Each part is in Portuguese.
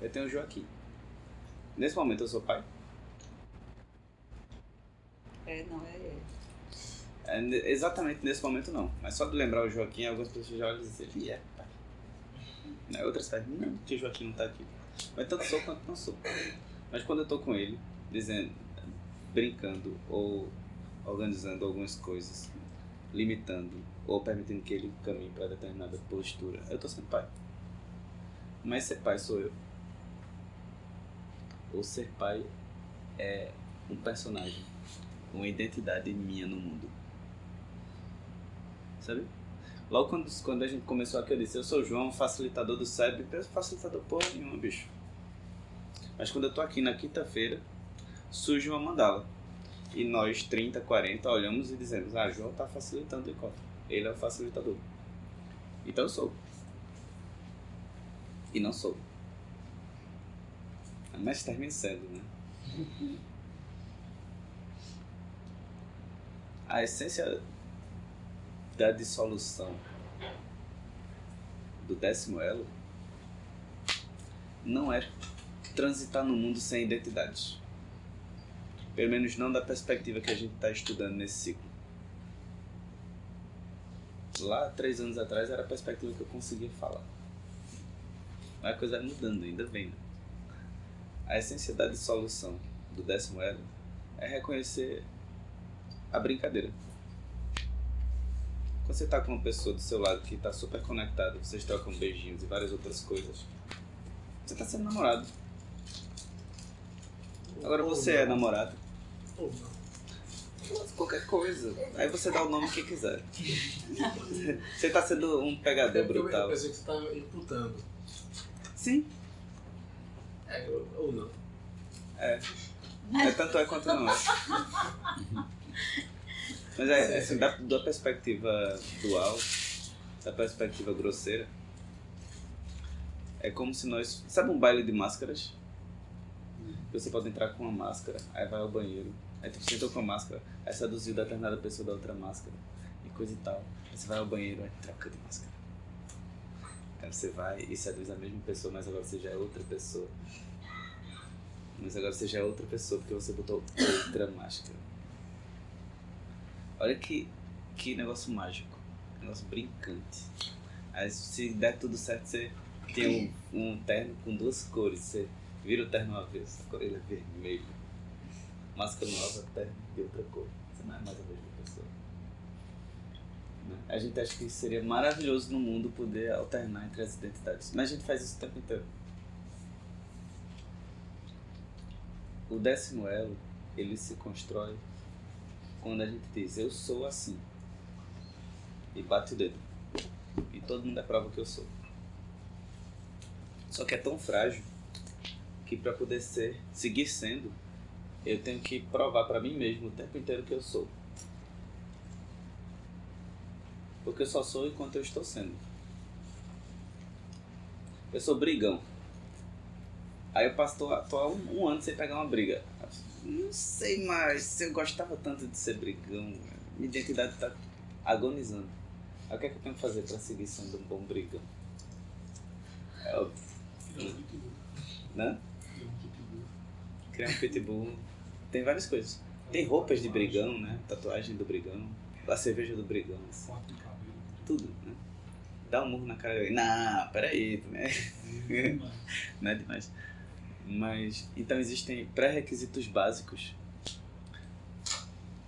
eu tenho o Joaquim. Nesse momento eu sou pai? É, não, é. É, ne- exatamente nesse momento não. Mas só de lembrar o Joaquim, algumas pessoas já olham e dizem, ele é pai. Né? Outras falam, não, que o Joaquim não tá aqui. Mas tanto sou quanto não sou. Mas quando eu tô com ele, dizendo, brincando ou organizando algumas coisas, limitando ou permitindo que ele caminhe para determinada postura, eu tô sendo pai. Mas ser pai sou eu. Ou ser pai é um personagem, uma identidade minha no mundo. Sabe? Logo quando, quando a gente começou aqui, eu disse: Eu sou o João, facilitador do SEB. Facilitador porra nenhuma, bicho. Mas quando eu tô aqui na quinta-feira, surge uma mandala. E nós, 30, 40, olhamos e dizemos: Ah, João tá facilitando o encontro. Ele é o facilitador. Então eu sou. E não sou. Mas termina sendo, né? A essência da dissolução do décimo elo não é transitar no mundo sem identidade. Pelo menos não da perspectiva que a gente está estudando nesse ciclo. Lá, três anos atrás, era a perspectiva que eu conseguia falar. A coisa vai mudando, ainda bem. Né? A essência da dissolução do décimo elo é reconhecer a brincadeira. Quando você tá com uma pessoa do seu lado que tá super conectado, vocês trocam beijinhos e várias outras coisas, você tá sendo namorado. Agora você é namorado. Qualquer coisa. Aí você dá o nome que quiser. Você tá sendo um pegador porque eu- brutal. pensei que você estava imputando. Sim. É, ou não. É. É tanto é quanto não é. Mas é, assim, da, da perspectiva dual, da perspectiva grosseira, é como se nós. Sabe um baile de máscaras? Você pode entrar com uma máscara, aí vai ao banheiro, aí tu sentou com a máscara, aí seduziu determinada pessoa da outra máscara, e coisa e tal. Aí você vai ao banheiro, aí troca de máscara. Aí você vai e seduz a mesma pessoa, mas agora você já é outra pessoa. Mas agora você já é outra pessoa porque você botou outra máscara. Olha que, que negócio mágico. Negócio brincante. Aí se der tudo certo, você tem um, um terno com duas cores. Você vira o terno avesso. A cor ele é vermelho. Máscara nova, terno de outra cor. Você não é mais a mesma. A gente acha que seria maravilhoso no mundo poder alternar entre as identidades. Mas a gente faz isso o tempo inteiro. O décimo elo, ele se constrói quando a gente diz, eu sou assim. E bate o dedo. E todo mundo é prova que eu sou. Só que é tão frágil que para poder ser, seguir sendo, eu tenho que provar para mim mesmo o tempo inteiro que eu sou. Porque eu só sou enquanto eu estou sendo. Eu sou brigão. Aí eu passo tô, tô há um, um ano sem pegar uma briga. Não sei mais se eu gostava tanto de ser brigão. Minha identidade tá agonizando. Aí o que é que eu tenho que fazer para seguir sendo um bom brigão? É pitbull. né? Criar um pitbull. Tem várias coisas. Tem roupas de brigão, né? Tatuagem do brigão. A cerveja do brigão. assim. Tudo, né? Dá um murro na cara dele. Não, peraí, né? Não é demais. Mas, então existem pré-requisitos básicos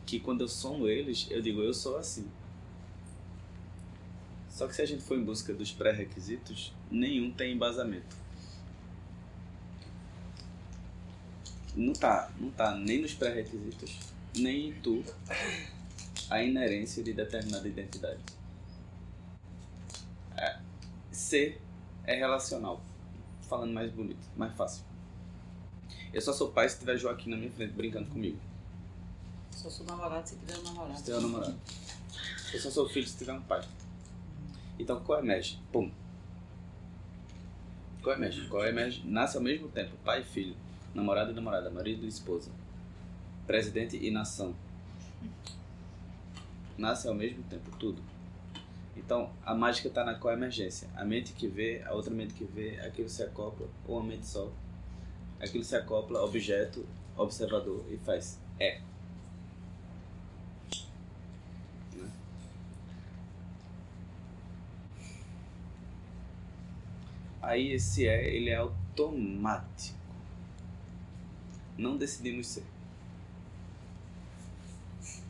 que quando eu somo eles, eu digo, eu sou assim. Só que se a gente for em busca dos pré-requisitos, nenhum tem embasamento. Não tá, não tá nem nos pré-requisitos, nem em tu a inerência de determinada identidade. É, ser é relacional. Falando mais bonito, mais fácil. Eu só sou pai se tiver Joaquim na minha frente brincando comigo. Só sou namorado se tiver um namorado. Se tiver um namorado. Eu só sou filho se tiver um pai. Então qual emerge? Pum. Qual emerge? Qual emerge? Nasce ao mesmo tempo, pai e filho. Namorado e namorada, marido e esposa. Presidente e nação. Nasce ao mesmo tempo, tudo. Então, a mágica está na coemergência. A mente que vê, a outra mente que vê, aquilo se acopla, ou uma mente só. Aquilo se acopla, objeto, observador, e faz é. Né? Aí esse é, ele é automático. Não decidimos ser.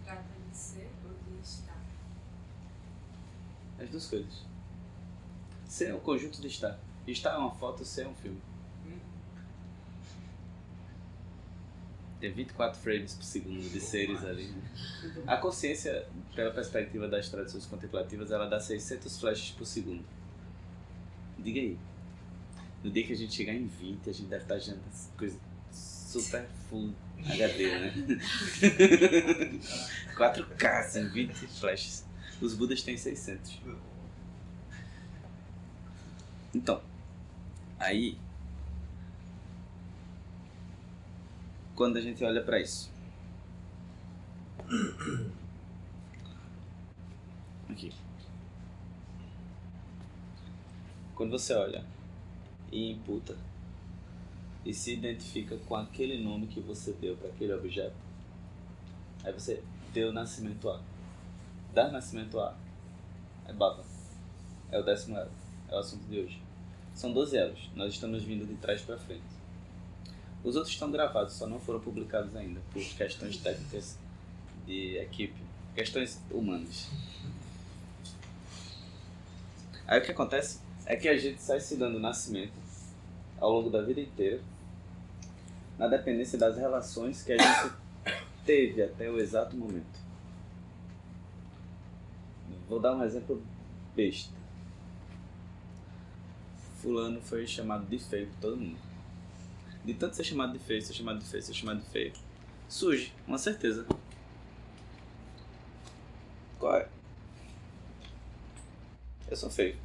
Trata de ser ou de estar. As duas coisas. Ser é um conjunto de estar. Estar é uma foto, ser é um filme. Tem 24 frames por segundo de seres ali. né? A consciência, pela perspectiva das tradições contemplativas, ela dá 600 flashes por segundo. Diga aí. No dia que a gente chegar em 20, a gente deve estar gerando coisa super full HD, né? 4K, assim, 20 flashes. Os Budas têm 600. Então, aí quando a gente olha para isso. Aqui. Quando você olha e imputa e se identifica com aquele nome que você deu para aquele objeto, aí você deu nascimento a. Dar nascimento a é baba. É o décimo elo. É o assunto de hoje. São 12 elos. Nós estamos vindo de trás para frente. Os outros estão gravados, só não foram publicados ainda, por questões técnicas de equipe, questões humanas. Aí o que acontece é que a gente sai se dando nascimento ao longo da vida inteira, na dependência das relações que a gente teve até o exato momento. Vou dar um exemplo besta. Fulano foi chamado de feio por todo mundo de tanto ser chamado de feio, ser chamado de feio, ser chamado de feio, surge uma certeza. Qual é? Eu sou feio.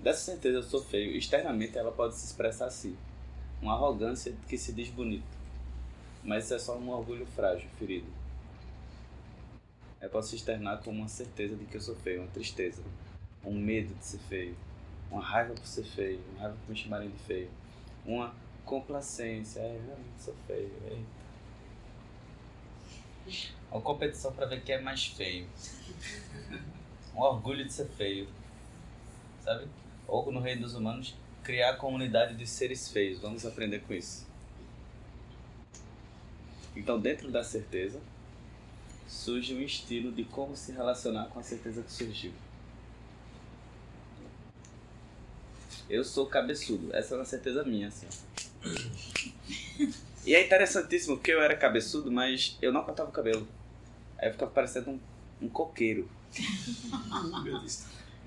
Dessa certeza eu sou feio, externamente ela pode se expressar assim. Uma arrogância que se diz bonito. Mas isso é só um orgulho frágil, ferido. Eu posso externar como uma certeza de que eu sou feio, uma tristeza, um medo de ser feio, uma raiva por ser feio, uma raiva por me chamarem de feio, uma complacência, é, realmente sou feio, eita. Uma competição pra ver quem é mais feio. Um orgulho de ser feio. Sabe? Ou no reino dos humanos, criar a comunidade de seres feios. Vamos aprender com isso. Então, dentro da certeza, surge um estilo de como se relacionar com a certeza que surgiu. Eu sou cabeçudo. Essa é uma certeza minha, assim. E é interessantíssimo porque eu era cabeçudo, mas eu não cortava o cabelo. Aí eu ficava parecendo um, um coqueiro.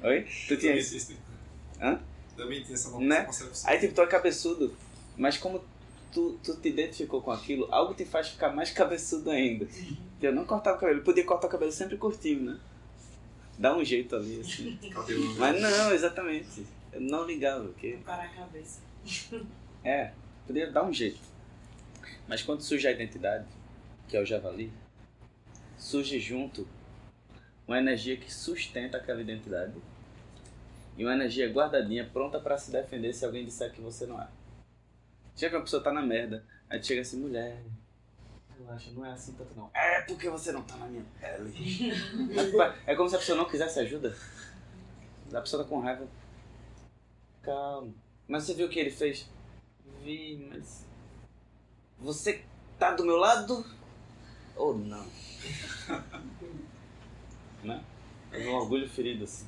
Oi? Tu tinha isso? Hã? Também tem essa Né? Aí tipo, tu é cabeçudo, mas como tu, tu te identificou com aquilo, algo te faz ficar mais cabeçudo ainda. Eu não cortava o cabelo, eu podia cortar o cabelo sempre curtinho, né? Dá um jeito ali, assim. Mas não, exatamente. Eu não ligava, porque Para a cabeça. É, poderia dar um jeito. Mas quando surge a identidade, que é o javali, surge junto uma energia que sustenta aquela identidade e uma energia guardadinha pronta para se defender se alguém disser que você não é. Chega que uma pessoa tá na merda, aí chega assim, mulher, relaxa, não é assim tanto não. É porque você não tá na minha pele. é como se a pessoa não quisesse ajuda. A pessoa tá com raiva. Calma. Mas você viu o que ele fez? Vi, mas. Você tá do meu lado ou não? né? É um orgulho ferido assim.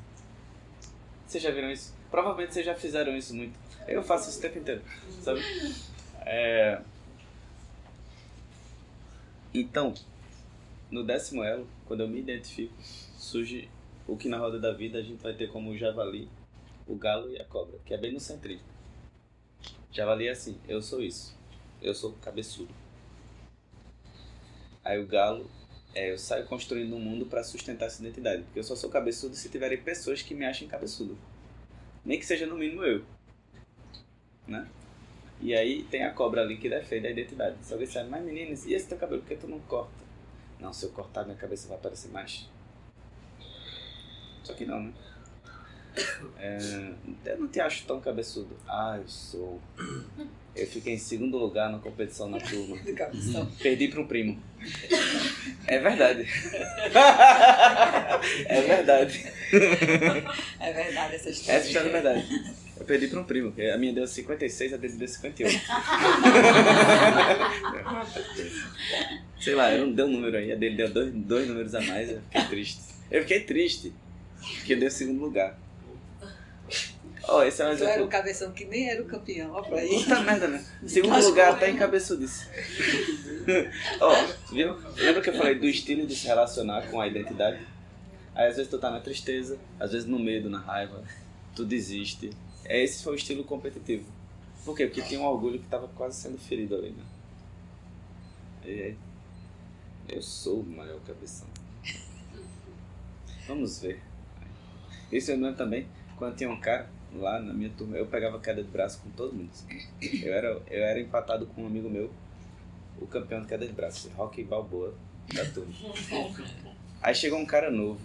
Vocês já viram isso? Provavelmente vocês já fizeram isso muito. Eu faço isso o tempo inteiro, sabe? É... Então, no décimo elo, quando eu me identifico, surge o que na roda da vida a gente vai ter como o javali, o galo e a cobra, que é bem no centrismo. Javali é assim, eu sou isso. Eu sou cabeçudo. Aí o galo é, eu saio construindo um mundo para sustentar essa identidade. Porque eu só sou cabeçudo se tiverem pessoas que me achem cabeçudo. Nem que seja no mínimo eu. Né? E aí tem a cobra ali que defende a identidade. Se alguém disser, mas meninas, e esse teu cabelo, por que tu não corta? Não, se eu cortar minha cabeça vai aparecer mais. Só que não, né? É, eu não te acho tão cabeçudo. Ah, eu sou. Eu fiquei em segundo lugar na competição na turma. Perdi para um primo. É verdade. É verdade. É verdade essa história. Essa história é verdade. Eu perdi para um primo. A minha deu 56, a dele deu 58. Sei lá, eu não dei um número aí. A dele deu dois, dois números a mais. Eu fiquei triste. Eu fiquei triste. Porque eu dei o segundo lugar. Ó, esse é um Tu era exemplo. o cabeção que nem era o campeão, ó pra aí. Puta merda, né? Segundo lugar, até em cabeçudice. Ó, viu? Lembra que eu falei do estilo de se relacionar com a identidade? Aí às vezes tu tá na tristeza, às vezes no medo, na raiva, tu desiste. É, Esse foi o estilo competitivo. Por quê? Porque tinha um orgulho que tava quase sendo ferido ali, né? E aí, eu sou o maior cabeção. Vamos ver. Isso eu lembro também, quando tinha um cara lá na minha turma, eu pegava queda de braço com todo mundo. assim. Eu era, eu era empatado com um amigo meu, o campeão de queda de braço, Rock Balboa, da turma. Aí chegou um cara novo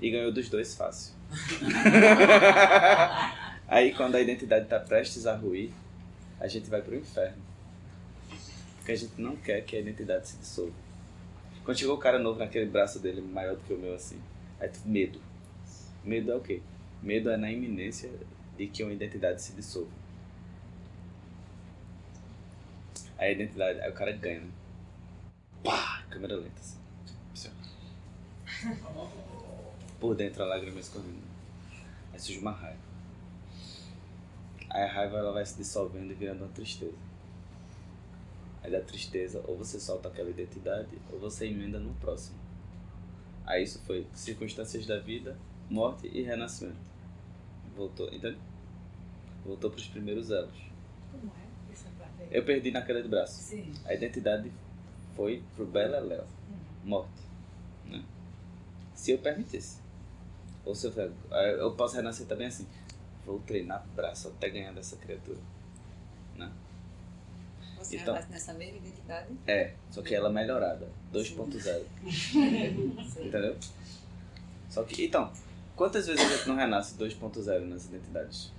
e ganhou dos dois fácil. Aí quando a identidade tá prestes a ruir, a gente vai pro inferno. Porque a gente não quer que a identidade se dissolva. Quando chegou o cara novo naquele braço dele, maior do que o meu assim, aí tu, medo. Medo é o quê? Medo é na iminência de que uma identidade se dissolva. Aí a identidade, aí o cara ganha, né? Pá! Câmera lenta assim. Por dentro a lágrima escorrendo. Aí surge uma raiva. Aí a raiva ela vai se dissolvendo e virando uma tristeza. Aí da tristeza, ou você solta aquela identidade, ou você emenda no próximo. Aí isso foi circunstâncias da vida, morte e renascimento. Voltou, entende? Voltou para os primeiros elos. Como é essa parte aí? Eu perdi na queda de braço. Sim. A identidade foi pro Beleléu. Morte. Né? Se eu permitisse. Ou se eu, eu posso renascer também assim. Vou treinar braço até ganhar dessa criatura. Você Então. renasce nessa mesma identidade? É, só que ela melhorada. 2.0. Entendeu? Só que, então, quantas vezes a gente não renasce 2.0 nas identidades?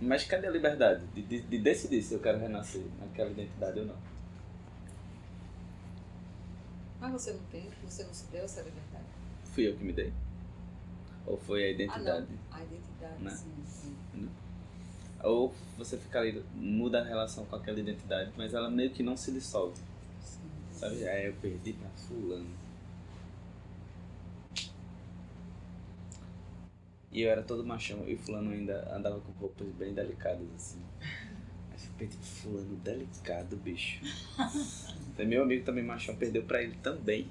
Mas cadê a liberdade de, de, de decidir se eu quero renascer naquela identidade ou não? Mas você não tem, você não se deu essa liberdade. Fui eu que me dei? Ou foi a Ah, identidade? não. A identidade, Né? sim, sim. Ou você fica ali, muda a relação com aquela identidade, mas ela meio que não se dissolve. sim. Sabe? Aí eu perdi pra fulano. E eu era todo machão e fulano ainda andava com roupas bem delicadas assim. Aí eu pro fulano delicado, bicho. Meu amigo também machão perdeu pra ele também.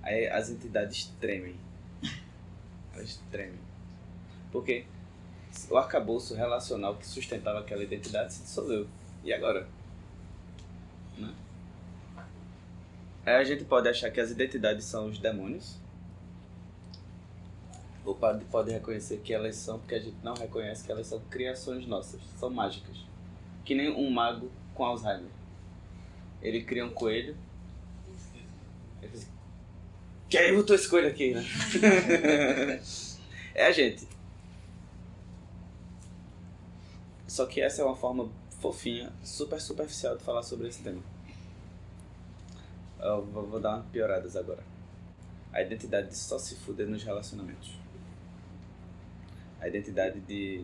Aí as entidades tremem. Elas tremem. Porque o arcabouço relacional que sustentava aquela identidade se dissolveu. E agora? Né? Aí a gente pode achar que as identidades são os demônios. Ou pode, pode reconhecer que elas são, porque a gente não reconhece que elas são criações nossas, são mágicas. Que nem um mago com Alzheimer. Ele cria um coelho. Ele faz assim, Quem botou esse coelho aqui, né? é a gente. Só que essa é uma forma fofinha, super superficial de falar sobre esse tema. Eu vou, dar umas pioradas agora. A identidade de só se fuder nos relacionamentos. A identidade de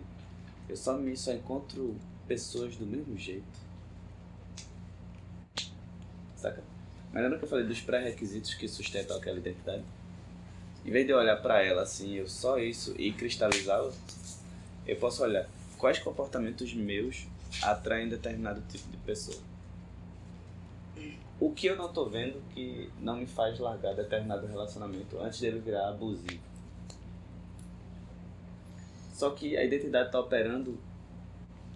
eu só me só encontro pessoas do mesmo jeito. Saca? Mas lembra que eu falei dos pré-requisitos que sustentam aquela identidade? Em vez de eu olhar pra ela assim, eu só isso e cristalizá-la, eu posso olhar quais comportamentos meus atraem determinado tipo de pessoa. O que eu não tô vendo que não me faz largar determinado relacionamento antes dele virar abusivo. Só que a identidade está operando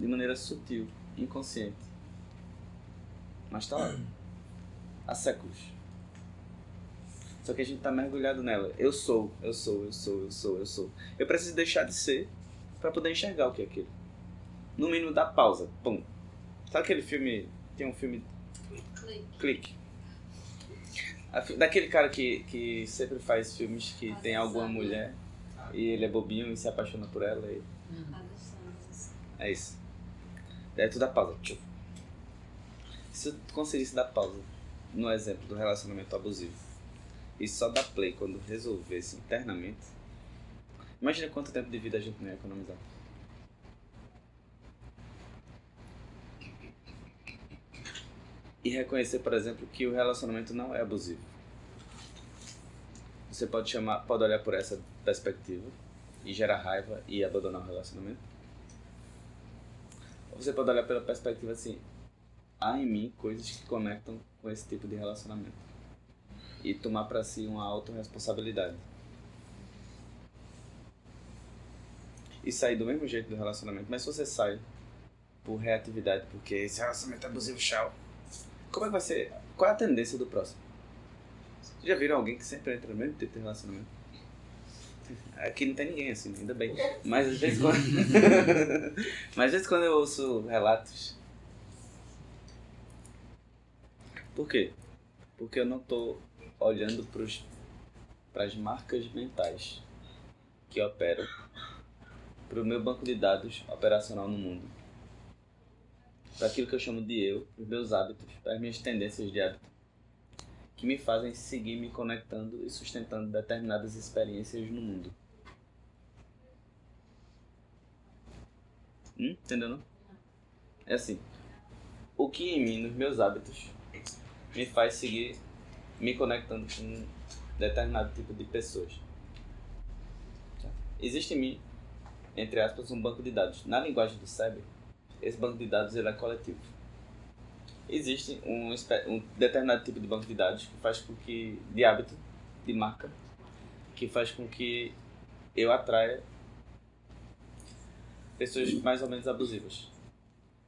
de maneira sutil, inconsciente. Mas tá lá. Há séculos. Só que a gente tá mergulhado nela. Eu sou, eu sou, eu sou, eu sou, eu sou. Eu preciso deixar de ser para poder enxergar o que é aquilo. No mínimo dá pausa. Pum. Sabe aquele filme. Tem um filme Clique. clique. Daquele cara que, que sempre faz filmes que tem alguma mulher e ele é bobinho e se apaixona por ela. E... É isso. Daí tu dá pausa. Se tu conseguisse dar pausa no exemplo do relacionamento abusivo e só dar play quando resolvesse internamente, imagina quanto tempo de vida a gente não ia economizar. E reconhecer, por exemplo, que o relacionamento não é abusivo. Você pode chamar, pode olhar por essa perspectiva e gerar raiva e abandonar o relacionamento. Ou você pode olhar pela perspectiva assim: há em mim coisas que conectam com esse tipo de relacionamento. E tomar para si uma autorresponsabilidade. E sair do mesmo jeito do relacionamento. Mas se você sai por reatividade, porque esse relacionamento é abusivo, tchau. Como é que vai ser? Qual é a tendência do próximo? Vocês já viram alguém que sempre entra no mesmo tipo de relacionamento? Aqui não tem ninguém assim, ainda bem. Mas às vezes quando. Mas às vezes quando eu ouço relatos. Por quê? Porque eu não tô olhando para as marcas mentais que operam para o meu banco de dados operacional no mundo. Para aquilo que eu chamo de eu, os meus hábitos, para as minhas tendências de hábito, que me fazem seguir me conectando e sustentando determinadas experiências no mundo. Hum? Entendeu? É assim, o que em mim, nos meus hábitos, me faz seguir me conectando com determinado tipo de pessoas. Existe em mim, entre aspas, um banco de dados. Na linguagem do cérebro, esse banco de dados ele é coletivo. Existe um, um determinado tipo de banco de dados que faz com que, de hábito, de marca, que faz com que eu atraia pessoas mais ou menos abusivas.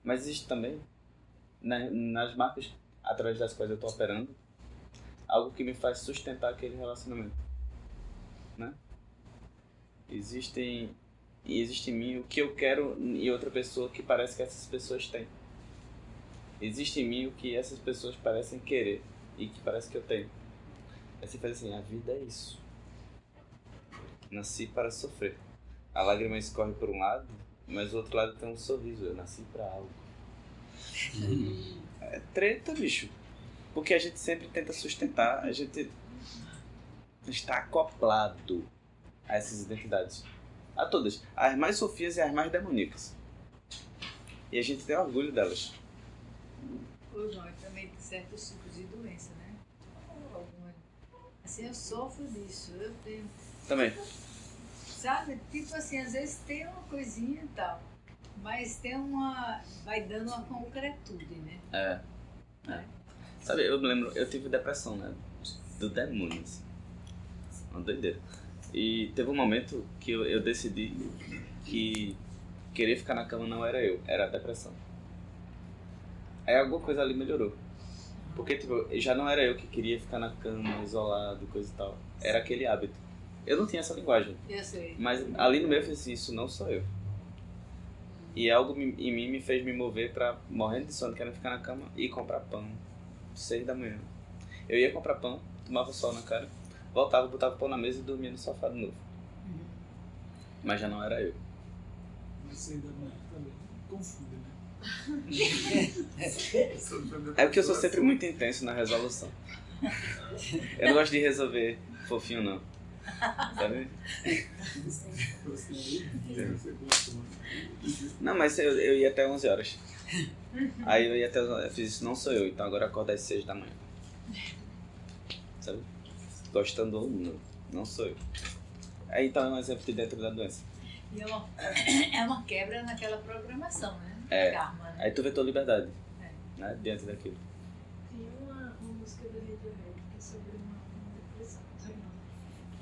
Mas existe também, na- nas marcas através das quais eu estou operando, algo que me faz sustentar aquele relacionamento. Né? Existem e existe em mim o que eu quero em outra pessoa que parece que essas pessoas têm. Existe em mim o que essas pessoas parecem querer e que parece que eu tenho. Aí você faz assim, a vida é isso. Nasci para sofrer. A lágrima escorre por um lado, mas o outro lado tem um sorriso. Eu nasci para algo. É treta, bicho. Porque a gente sempre tenta sustentar, a gente está acoplado a essas identidades. A todas. As mais sofias e as mais demoníacas. E a gente tem orgulho delas. Ô, João, e também tem certos tipos de doença, né? Assim, eu sofro disso. Eu tenho. Também. Sabe? Tipo assim, às vezes tem uma coisinha e tal. Mas tem uma. Vai dando uma concretude, né? É. é. Sabe, eu me lembro, eu tive depressão, né? Do demônio. assim. Uma doideira. E teve um momento que eu, eu decidi que querer ficar na cama não era eu, era a depressão. Aí alguma coisa ali melhorou. Porque, tipo, já não era eu que queria ficar na cama, isolado, coisa e tal. Era aquele hábito. Eu não tinha essa linguagem. Eu sei. Mas ali no meio eu falei assim, isso não sou eu. E algo em mim me fez me mover pra, morrendo de sono, querendo ficar na cama e comprar pão. Seis da manhã. Eu ia comprar pão, tomava sol na cara, voltava, botava o pão na mesa e dormia no sofá de novo. Mas já não era eu. Mas seis da manhã também confunde, né? É porque eu sou sempre muito intenso na resolução. Eu não gosto de resolver fofinho, não. Sabe? Não, mas eu, eu ia até 11 horas. Aí eu ia até. Eu fiz isso, não sou eu, então agora eu acordo às 6 da manhã. Sabe? Gostando ou não, não sou eu. Aí então é um exemplo de dentro da doença. E é uma, é uma quebra naquela programação, né? É. Karma, né? Aí tu vê tua liberdade. É. Né? Diante daquilo. Tem uma, uma música do Radiohead que é sobre uma, uma depressão. Foi, não.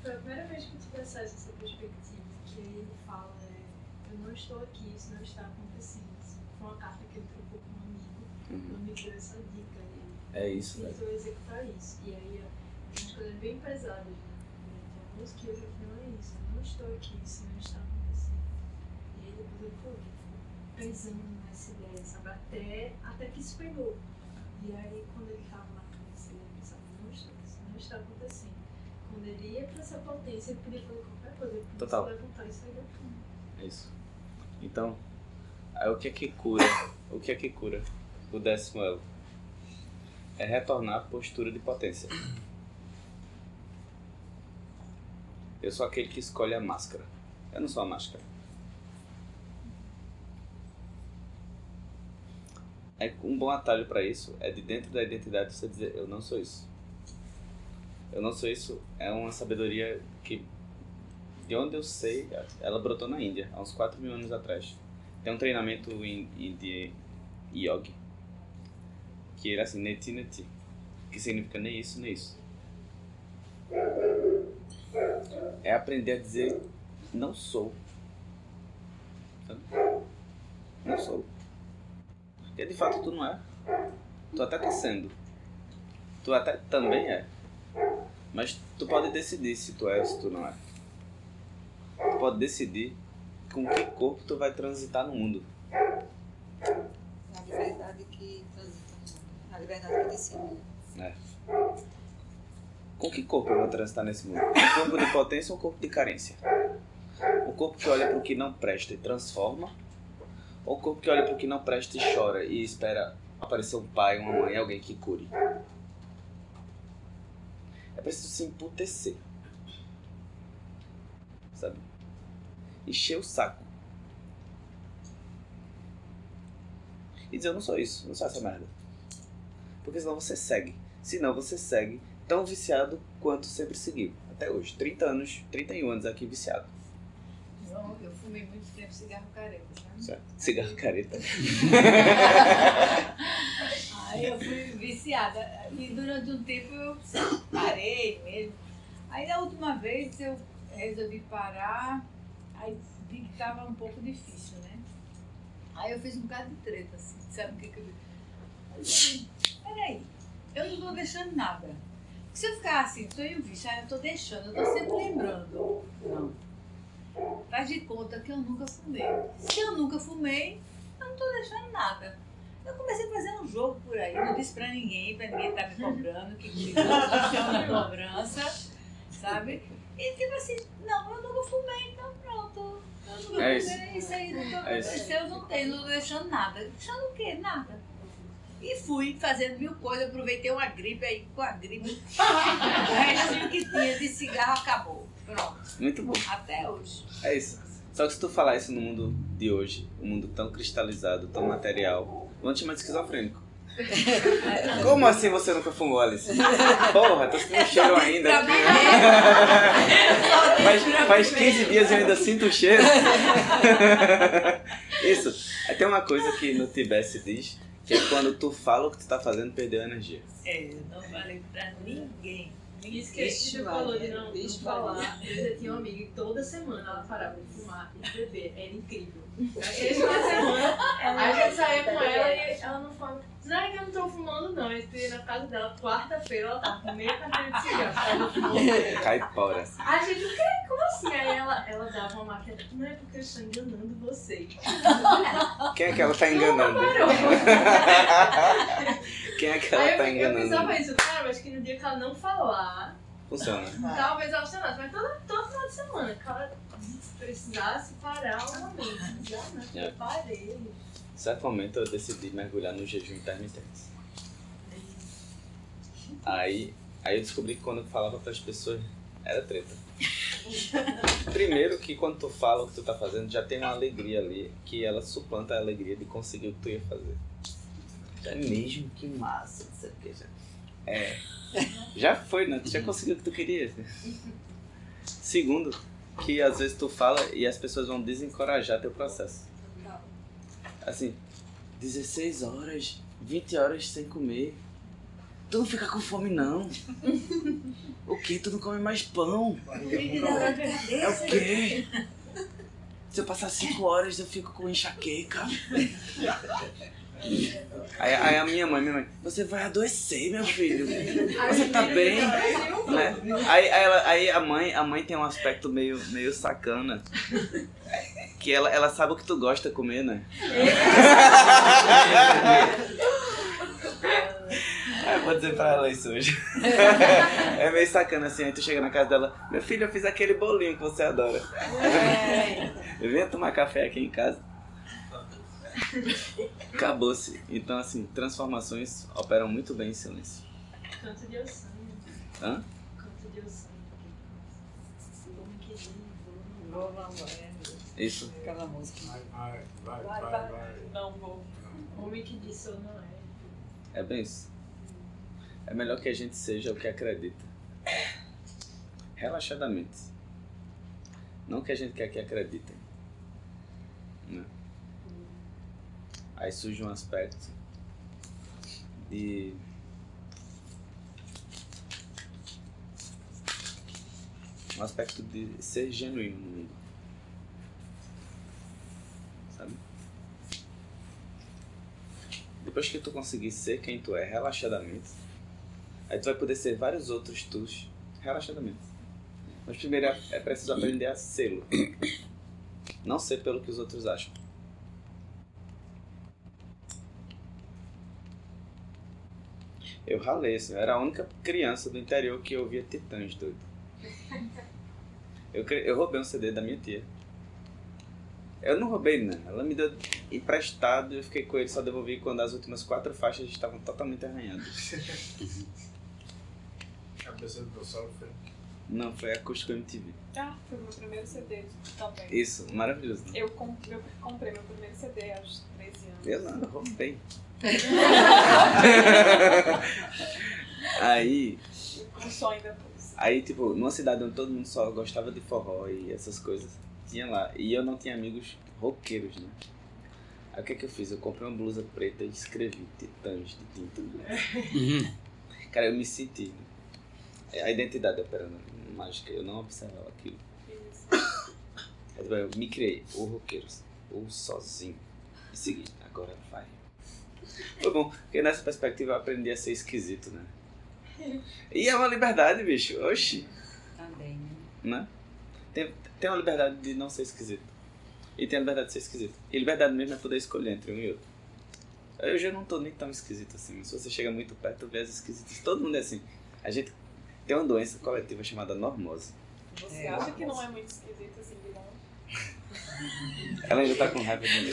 Foi a primeira vez que eu tive acesso a essa perspectiva. Que aí ele fala: é, Eu não estou aqui, isso não está acontecendo. Assim, Foi uma carta que ele trocou com um amigo. Uhum. O amigo deu essa dica. E É isso, velho. tentou executar isso. E aí, umas coisas bem pesadas né, durante a música. Eu refrão é isso: Eu não estou aqui, isso não está acontecendo. E aí depois ele falou pensando nessa ideia, sabe? Até, até que isso pegou. E aí, quando ele tava na cabeça, ele pensava, não estou, isso não não está acontecendo. Quando ele ia pra essa potência, ele podia fazer qualquer coisa. Ele podia Total. se levantar e sair da cama. É isso. Então, aí o que é que cura? O que é que cura o décimo elo? É retornar à postura de potência. Eu sou aquele que escolhe a máscara. Eu não sou a máscara. É um bom atalho para isso é de dentro da identidade você dizer eu não sou isso. Eu não sou isso é uma sabedoria que de onde eu sei, ela brotou na Índia, há uns 4 mil anos atrás. Tem um treinamento em, de yogi, que era assim, neti neti, que significa nem isso, nem isso. É aprender a dizer não sou. Não sou. Porque de fato tu não é. Tu até tá sendo. Tu até também é. Mas tu pode decidir se tu é ou se tu não é. Tu pode decidir com que corpo tu vai transitar no mundo. A liberdade que transita no mundo. A liberdade que decide. Com que corpo eu vou transitar nesse mundo? Um corpo de potência ou um corpo de carência? Um corpo que olha para o que não presta e transforma? Ou um corpo que olha para o que não presta e chora e espera aparecer um pai, uma mãe, alguém que cure? É preciso se emputecer. Sabe? Encher o saco. E dizer, eu não sou isso, não sou essa merda. Porque senão você segue. Senão você segue tão viciado quanto sempre seguiu. Até hoje. 30 anos, 31 anos aqui viciado. Não, eu fumei muito tempo cigarro careta, sabe? Certo? Cigarro careta. Aí eu fui viciada. E durante um tempo eu parei mesmo. Aí da última vez eu resolvi parar, aí vi que tava um pouco difícil, né? Aí eu fiz um bocado de treta, assim. Sabe o que que eu eu disse, Peraí, eu não tô deixando nada. Se eu ficar assim, um vício, aí eu tô deixando, eu tô sempre lembrando. Não. Faz de conta que eu nunca fumei. Se eu nunca fumei, eu não tô deixando nada. Eu comecei a fazer um jogo por aí, não disse pra ninguém, pra ninguém estar me cobrando, que chama de cobrança, sabe? E tipo assim, não, eu nunca fumei, então pronto. Eu nunca É fumei, isso. aí nunca É isso. eu não tenho, não tô deixando nada. Deixando o quê? Nada. E fui fazendo mil coisas, aproveitei uma gripe aí com a gripe. o restinho que tinha de cigarro acabou. Pronto, Muito bom. até hoje. É isso. Só que se tu falar isso no mundo de hoje, um mundo tão cristalizado, tão material, vão te chamar de esquizofrênico. Como assim você nunca fumou, Alice? Porra, tô sentindo cheiro ainda. Faz, faz 15 dias eu ainda sinto o cheiro. Isso. Tem uma coisa que no Tibete se diz, que é quando tu fala o que tu tá fazendo, perdeu a energia. É, eu não falei pra ninguém. Isso que a Vixe, gente falou de não, não falar. Eu tinha uma amiga que toda semana ela parava de fumar e beber. Era incrível. Final de semana, a gente saía com ela e ela não falava. Não é que eu não tô fumando, não. Eu fui na casa dela, quarta-feira, ela tava com meia carteira de cigarro. Ela fumou. Caipora. A gente, o quê? Como assim? Aí ela, ela dava uma máquina. Não é porque eu estou enganando vocês. Quem é que ela tá enganando? Quem é que ela Aí eu, tá eu pensava enganando? isso, cara, mas que no dia que ela não falar, Funciona. talvez ela funcionasse. Mas todo, todo final de semana, que ela precisasse parar um momento. Já, né? Eu parei. Em certo momento eu decidi mergulhar no jejum intermitente. Aí, aí eu descobri que quando eu falava para as pessoas era treta. Primeiro que quando tu fala o que tu tá fazendo, já tem uma alegria ali que ela suplanta a alegria de conseguir o que tu ia fazer. Já é mesmo, que massa, não sei o que já. É. Já foi, né? Tu já conseguiu o que tu queria. Segundo, que às vezes tu fala e as pessoas vão desencorajar teu processo. Assim, 16 horas, 20 horas sem comer. Tu não fica com fome, não. O que? Tu não come mais pão? É o quê? Se eu passar 5 horas, eu fico com enxaqueca. Aí, aí a minha mãe, minha mãe, você vai adoecer, meu filho. Você tá bem? Né? Aí, aí, ela- aí a mãe, a mãe tem um aspecto meio, meio sacana. Que ela, ela sabe o que tu gosta de comer, né? É, vou dizer pra ela isso hoje. é meio sacana assim, aí tu chega na casa dela, meu filho, eu fiz aquele bolinho que você adora. Eu venho tomar café aqui em casa. Acabou-se. Então, assim, transformações operam muito bem em silêncio. Canto de Osana. Hã? Canto de Osana. É, Isso. aquela música. Vai, vai, vai, Vai, vai. Não vou. Homem que diz sou não é. É bem isso. É melhor que a gente seja o que acredita. Relaxadamente. Não que a gente quer que acreditem. Né? Aí surge um aspecto de. Um aspecto de ser genuíno no mundo. Sabe? Depois que tu conseguir ser quem tu é relaxadamente, aí tu vai poder ser vários outros tus relaxadamente. Mas primeiro é é preciso aprender a sê-lo. Não ser pelo que os outros acham. Eu ralei, assim, eu era a única criança do interior que ouvia Titãs, doido. Eu, eu roubei um CD da minha tia. Eu não roubei, não. Ela me deu emprestado e eu fiquei com ele, só devolvi quando as últimas quatro faixas estavam totalmente arranhadas. Cabeça do foi. Não, foi acústico MTV. Ah, foi o meu primeiro CD também. Isso, maravilhoso. Né? Eu, com- eu comprei meu primeiro CD aos 13 anos. Eu roubei. aí, com sonho depois. aí, tipo, numa cidade onde todo mundo só gostava de forró e essas coisas, tinha lá. E eu não tinha amigos roqueiros, né? Aí o que que eu fiz? Eu comprei uma blusa preta e escrevi Titãs de tinta. Cara, eu me senti. né? A identidade operando mágica, eu não observava aquilo. Aí tipo, eu me criei, ou roqueiros, ou sozinho. E segui, agora vai. Foi bom, porque nessa perspectiva eu aprendi a ser esquisito, né? E é uma liberdade, bicho. Oxi, Também, né? né? Tem, tem uma liberdade de não ser esquisito. E tem a liberdade de ser esquisito. E liberdade mesmo é poder escolher entre um e outro. Eu já não tô nem tão esquisito assim, mas se você chega muito perto, vê as esquisitas. Todo mundo é assim. A gente tem uma doença coletiva chamada normose. Você É. acha que não é muito esquisito assim? Ela ainda tá com raiva de mim.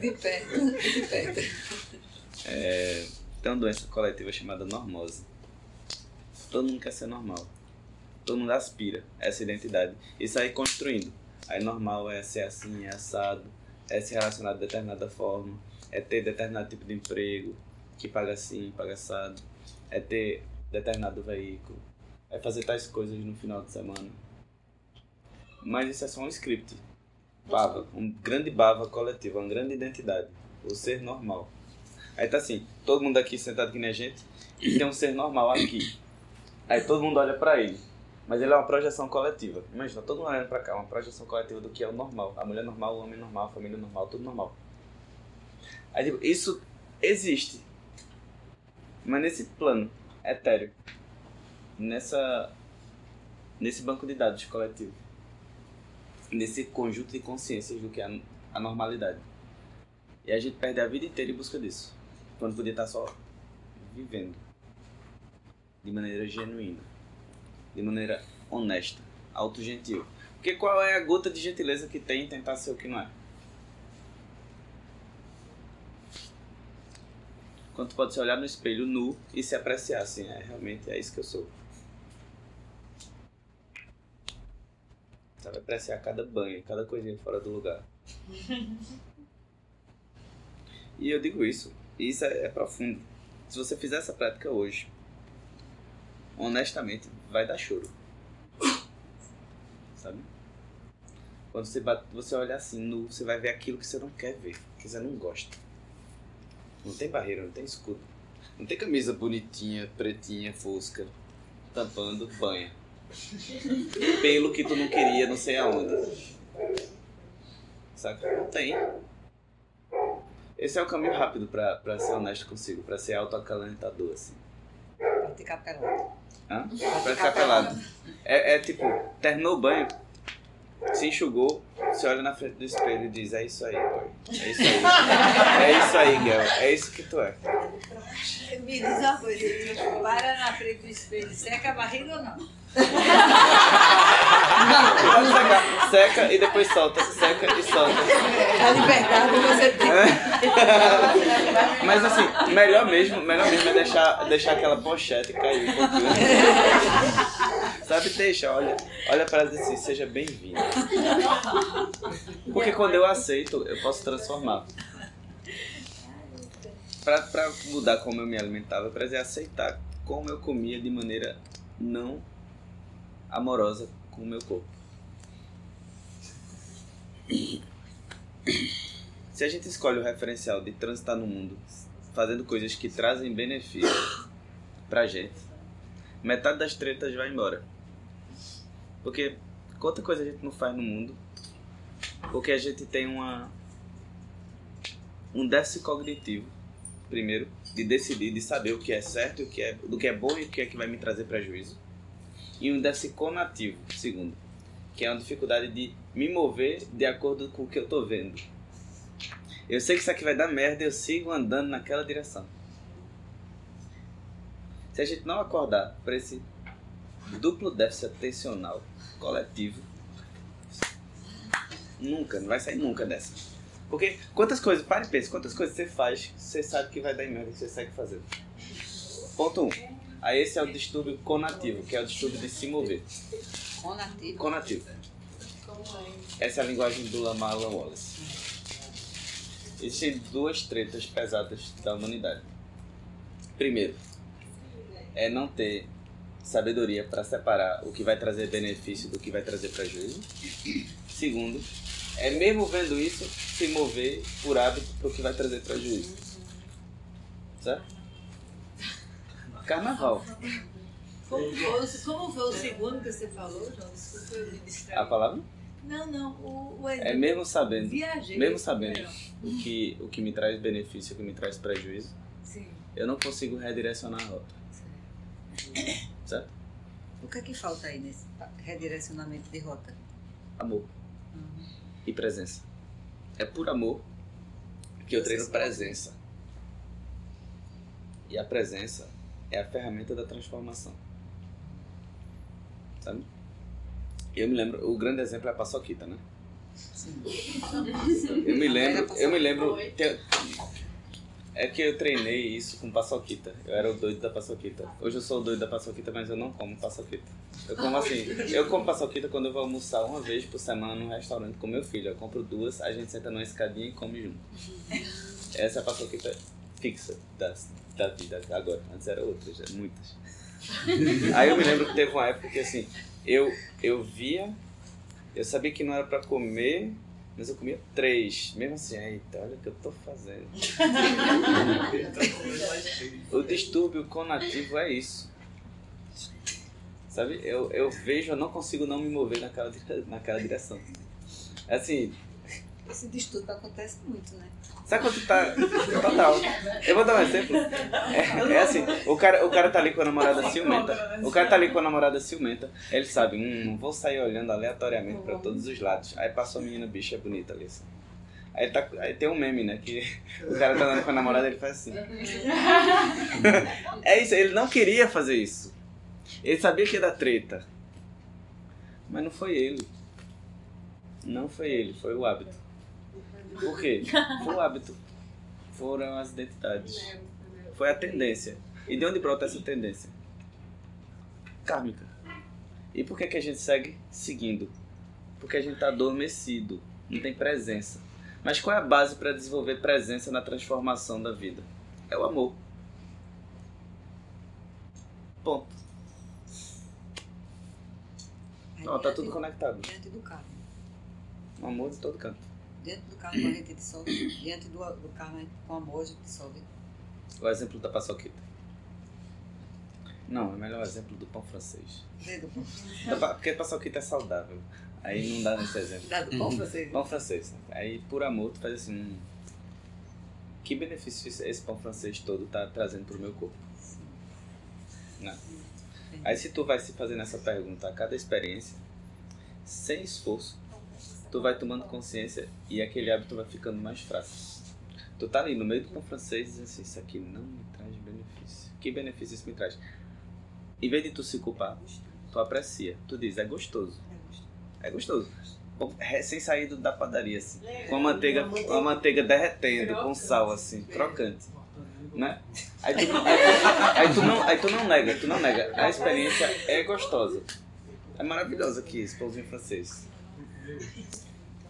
De perto, de perto. É, tem uma doença coletiva chamada normose. Todo mundo quer ser normal. Todo mundo aspira a essa identidade e sai construindo. Aí normal é ser assim, é assado, é se relacionar de determinada forma, é ter determinado tipo de emprego, que paga assim, paga assado, é ter determinado veículo, é fazer tais coisas no final de semana. Mas isso é só um script. Bava, um grande bava coletivo, uma grande identidade. O ser normal. Aí tá assim, todo mundo aqui sentado aqui nem a gente, e tem um ser normal aqui. Aí todo mundo olha pra ele. Mas ele é uma projeção coletiva. Imagina, todo mundo olhando pra cá, uma projeção coletiva do que é o normal. A mulher normal, o homem normal, a família normal, tudo normal. Aí tipo, isso existe. Mas nesse plano etéreo. Nessa. Nesse banco de dados coletivo. Nesse conjunto de consciências do que é a- normalidade. E a gente perde a vida inteira em busca disso. Quando podia estar só vivendo. De maneira genuína. De maneira honesta. Autogentil. Porque qual é a gota de gentileza que tem em tentar ser o que não é? Quando pode se olhar no espelho nu e se apreciar assim, é realmente é isso que eu sou. Sabe apreciar cada banho, cada coisinha fora do lugar. E eu digo isso, isso é, é profundo. Se você fizer essa prática hoje, honestamente, vai dar choro. Sabe? Quando você, bate, você olha assim, nu, você vai ver aquilo que você não quer ver, que você não gosta. Não tem barreira, não tem escudo. Não tem camisa bonitinha, pretinha, fosca, tampando banha. Pelo que tu não queria, não sei aonde. Saca? Não tem. Esse é o caminho rápido pra, pra ser honesto consigo, pra ser autoacalentador, assim. Praticar pelado. Hã? Pra ficar pelado. É, é tipo, terminou o banho, se enxugou, você olha na frente do espelho e diz, é isso aí, boy. É isso aí. É isso aí, Guel. É isso que tu é. Me diz uma coisa, para na frente do espelho, seca a barriga ou não? Secar. Seca e depois solta. Seca e solta. A liberdade você tem. Mas assim, melhor mesmo, melhor mesmo é deixar, deixar aquela pochete cair um pouquinho. Sabe, deixa, olha, olha pra ela assim, seja bem-vinda. Porque quando eu aceito, eu posso transformar. Pra mudar como eu me alimentava, eu precisei aceitar como eu comia de maneira não amorosa com o meu corpo. Se a gente escolhe o referencial de transitar no mundo fazendo coisas que trazem benefício pra gente, metade das tretas vai embora. Porque quanta coisa a gente não faz no mundo porque a gente tem uma um déficit cognitivo, primeiro, de decidir, de saber o que é certo, o que é, do que é bom e o que é que vai me trazer prejuízo. E um déficit conativo, segundo, que é uma dificuldade de me mover de acordo com o que eu tô vendo. Eu sei que isso aqui vai dar merda, eu sigo andando naquela direção. Se a gente não acordar para esse duplo déficit atencional coletivo, nunca, não vai sair nunca dessa. Porque quantas coisas, para e pensa, quantas coisas você faz, você sabe que vai dar em merda, que você segue fazendo. Ponto 1. Um. Aí esse é o distúrbio conativo, que é o distúrbio de se mover. Conativo. Conativo. Essa é a linguagem do Lamar Alan Wallace. Existem duas tretas pesadas da humanidade. Primeiro, é não ter sabedoria para separar o que vai trazer benefício do que vai trazer prejuízo. Segundo, é mesmo vendo isso, se mover por hábito para o que vai trazer prejuízo. Certo? Carnaval. Como foi, como foi o segundo que você falou, João? Desculpa, eu me distraí. A palavra? Não, não, o, o É mesmo sabendo. Viajei. Mesmo sabendo o que, o que me traz benefício, o que me traz prejuízo, Sim, eu não consigo redirecionar a rota. Certo? O que é que falta aí nesse redirecionamento de rota? Amor e presença. É por amor que eu treino presença. E a presença é a ferramenta da transformação. Sabe? Eu me lembro, o grande exemplo é a paçoquita, né? Sim. Eu me lembro, eu me lembro. tem- é que eu treinei isso com paçoquita. Eu era o doido da paçoquita. Hoje eu sou o doido da paçoquita, mas eu não como paçoquita. Eu como assim, eu como paçoquita quando eu vou almoçar uma vez por semana num restaurante com meu filho. Eu compro duas, a gente senta numa escadinha e come junto. Essa é a paçoquita fixa da, da vida agora. Antes era outras, já, muitas. Aí eu me lembro que teve uma época que assim, eu, eu via, eu sabia que não era pra comer, mas eu comia três. Mesmo assim, eita, olha o que eu tô fazendo. o distúrbio conativo é isso. Sabe? Eu, eu vejo, eu não consigo não me mover naquela, naquela direção. Assim, Esse distúrbio acontece muito, né? Sabe quando tu tá. Total. Eu vou dar um exemplo. É, é assim, o cara, o cara tá ali com a namorada ciumenta. O cara tá ali com a namorada ciumenta. Ele sabe, hum, vou sair olhando aleatoriamente pra todos os lados. Aí passou a menina bicha bonita ali assim. Aí, tá, aí tem um meme, né? Que o cara tá andando com a namorada ele faz assim. É isso, ele não queria fazer isso. Ele sabia que ia dar treta. Mas não foi ele. Não foi ele, foi o hábito. Por quê? Foi o hábito. Foram as identidades. Foi a tendência. E de onde brota essa tendência? Kármica. E por que, que a gente segue seguindo? Porque a gente está adormecido, não tem presença. Mas qual é a base para desenvolver presença na transformação da vida? É o amor. Ponto. Não, tá tudo conectado. Diante do carro. O amor de todo canto. Dentro do carro, a gente dissolve. Diante do, do carro, com amor, a gente dissolve. O exemplo da paçoquita. Não, é melhor o exemplo do pão francês. Dentro do pão. Pa- Porque paçoquita é saudável. Aí não dá nesse exemplo. Dá do pão francês. Pão francês. Aí por amor tu faz assim. hum, que benefício esse- esse pão francês todo tá trazendo pro meu corpo? Não. Aí se tu vai se fazendo essa pergunta a cada experiência, sem esforço, tu vai tomando consciência e aquele hábito vai ficando mais fraco. Tu tá ali no meio do pão francês dizendo assim, isso aqui não me traz benefício. Que benefício isso me traz? Em vez de tu se culpar, tu aprecia. Tu diz, é gostoso. É gostoso. Bom, Recém-saído da padaria, assim. Com a manteiga, com a manteiga derretendo, com sal, assim, crocante. Né? Aí, tu- aí tu não, aí tu não nega, tu não nega. A experiência é gostosa. É maravilhosa aqui, esse pãozinho francês.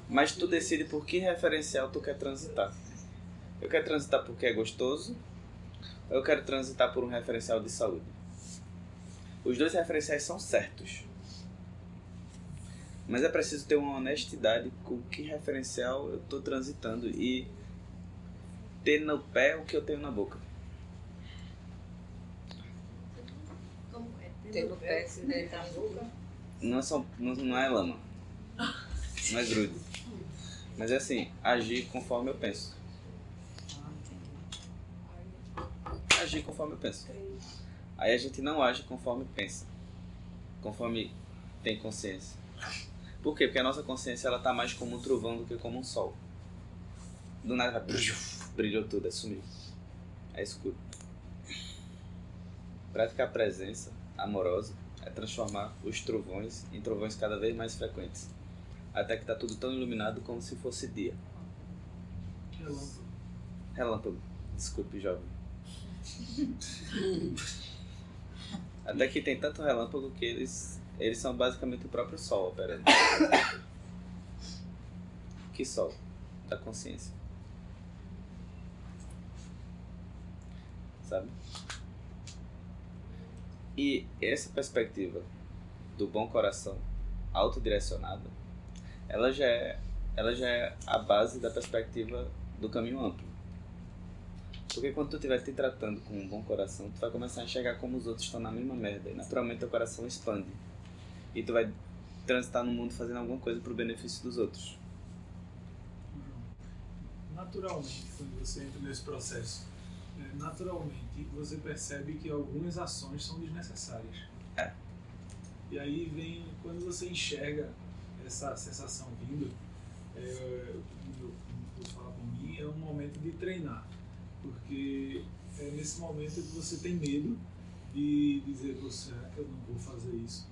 Mas tu decide por que referencial tu quer transitar. Eu quero transitar porque é gostoso, ou eu quero transitar por um referencial de saúde. Os dois referenciais são certos. Mas é preciso ter uma honestidade com que referencial eu estou transitando e ter no pé o que eu tenho na boca. Como é? Ter no pé, se der na boca. Não é, só, não, não é lama. Não é grude. Mas é assim, agir conforme eu penso. Agir conforme eu penso. Aí a gente não age conforme pensa. Conforme tem consciência. Por quê? Porque a nossa consciência ela tá mais como um trovão do que como um sol. Do nada vai. Brilhou tudo, é sumiu. É escuro. Praticar a presença amorosa é transformar os trovões em trovões cada vez mais frequentes. Até que tá tudo tão iluminado como se fosse dia. Relâmpago. Relâmpago. Desculpe, jovem. Até que tem tanto relâmpago que eles, eles são basicamente o próprio sol operando. Que sol? Da consciência. Sabe? E essa perspectiva do bom coração autodirecionada, ela já é, ela já é a base da perspectiva do caminho amplo. Porque quando tu estiver te tratando com um bom coração, tu vai começar a enxergar como os outros estão na mesma merda. E naturalmente teu coração expande. E tu vai transitar no mundo fazendo alguma coisa pro benefício dos outros. Naturalmente, quando você entra nesse processo, é, naturalmente você percebe que algumas ações são desnecessárias. É. E aí vem, quando você enxerga essa sensação vindo, é, eu, eu vou falar por mim, é um momento de treinar. Porque é nesse momento que você tem medo de dizer, "Pô, será que eu não vou fazer isso?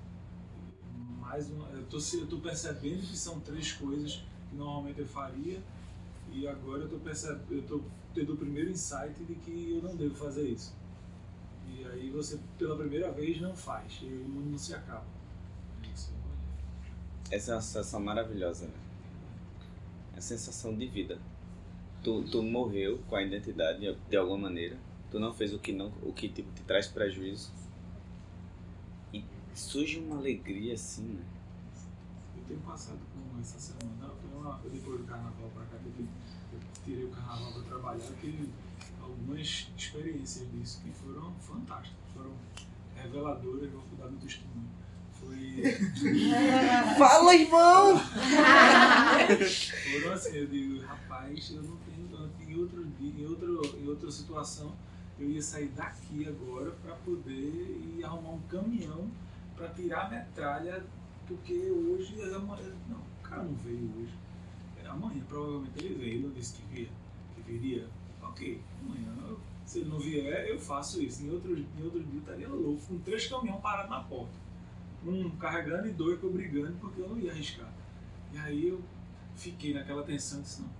Mais uma, eu tô percebendo que são três coisas que normalmente eu faria e agora eu tô tendo o primeiro insight de que eu não devo fazer isso. E aí você pela primeira vez não faz e o mundo não se acaba. Essa é uma sensação maravilhosa, né? É a sensação de vida. Tu, tu morreu com a identidade de alguma maneira. Tu não fez o que não, o que tipo te traz prejuízo. E surge uma alegria assim, né? Eu tenho passado com essa semana, uma, depois do carnaval pra cá, eu, tirei o carnaval pra trabalhar, eu tive algumas experiências disso que foram fantásticas, foram reveladoras, vou dar meu testemunho. Fala, irmão! Foram assim, eu digo, rapaz, eu não tenho. eu- Em, outro, dia- em, outro, em outra situação, eu ia sair daqui agora para poder ir arrumar um caminhão para tirar a metralha, porque hoje. é amanhã- Não, o cara não veio hoje. É, amanhã provavelmente ele veio, ele não disse que via, que viria. Ok, amanhã, eu- se ele não vier, eu faço isso. Em outro, em outro dia eu estaria louco, com três caminhões parados na porta. Um carregando e dois eu brigando, porque eu não ia arriscar. E aí eu fiquei naquela tensão, disse, não.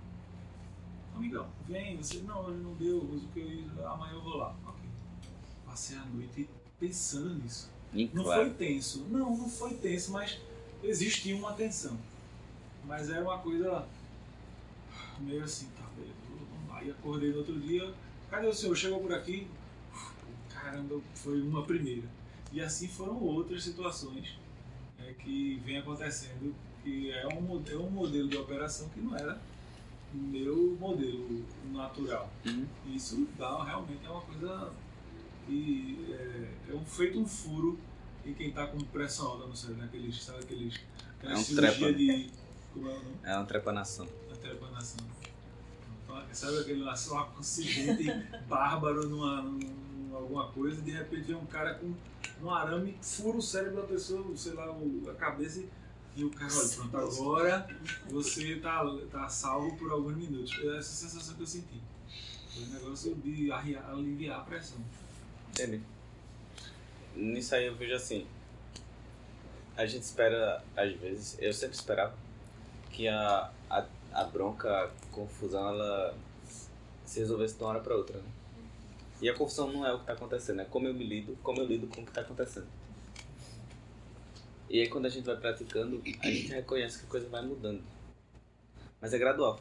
Amigão, vem, você, não, hoje não deu, hoje o que eu ia, amanhã eu vou lá. Ok. Passei a noite pensando nisso. E Não claro, foi tenso, não, não foi tenso, mas existia uma tensão. Mas era uma coisa meio assim, tá, beleza, vamos lá. E acordei no outro dia, cadê o senhor? Chegou por aqui? Caramba, foi uma primeira. E assim foram outras situações é, que vem acontecendo, que é um, é um modelo de operação que não era o meu modelo natural. Uhum. Isso dá realmente é uma coisa que é, é um, feito um furo em quem está com pressão alta no cérebro, né? aqueles, sabe aqueles, aquela É um cirurgia trepa. de. Como é o nome? é uma trepanação. A trepanação. Então, Sabe aquele lá, só acidente bárbaro numa, numa alguma coisa, de repente vem um cara com um arame, fura o cérebro da pessoa, sei lá, a cabeça e- e o cara, olha, pronto, agora você tá, tá salvo por alguns minutos. É essa sensação que eu senti. Foi um negócio de arria- aliviar a pressão. Entendi. Nisso aí eu vejo assim. A gente espera, às vezes, eu sempre esperava que a, a, a bronca, a confusão, ela se resolvesse de uma hora pra outra, né? E a confusão não é o que tá acontecendo, é como eu me lido, como eu lido com o que tá acontecendo. E aí quando a gente vai praticando, a gente reconhece que a coisa vai mudando. Mas é gradual.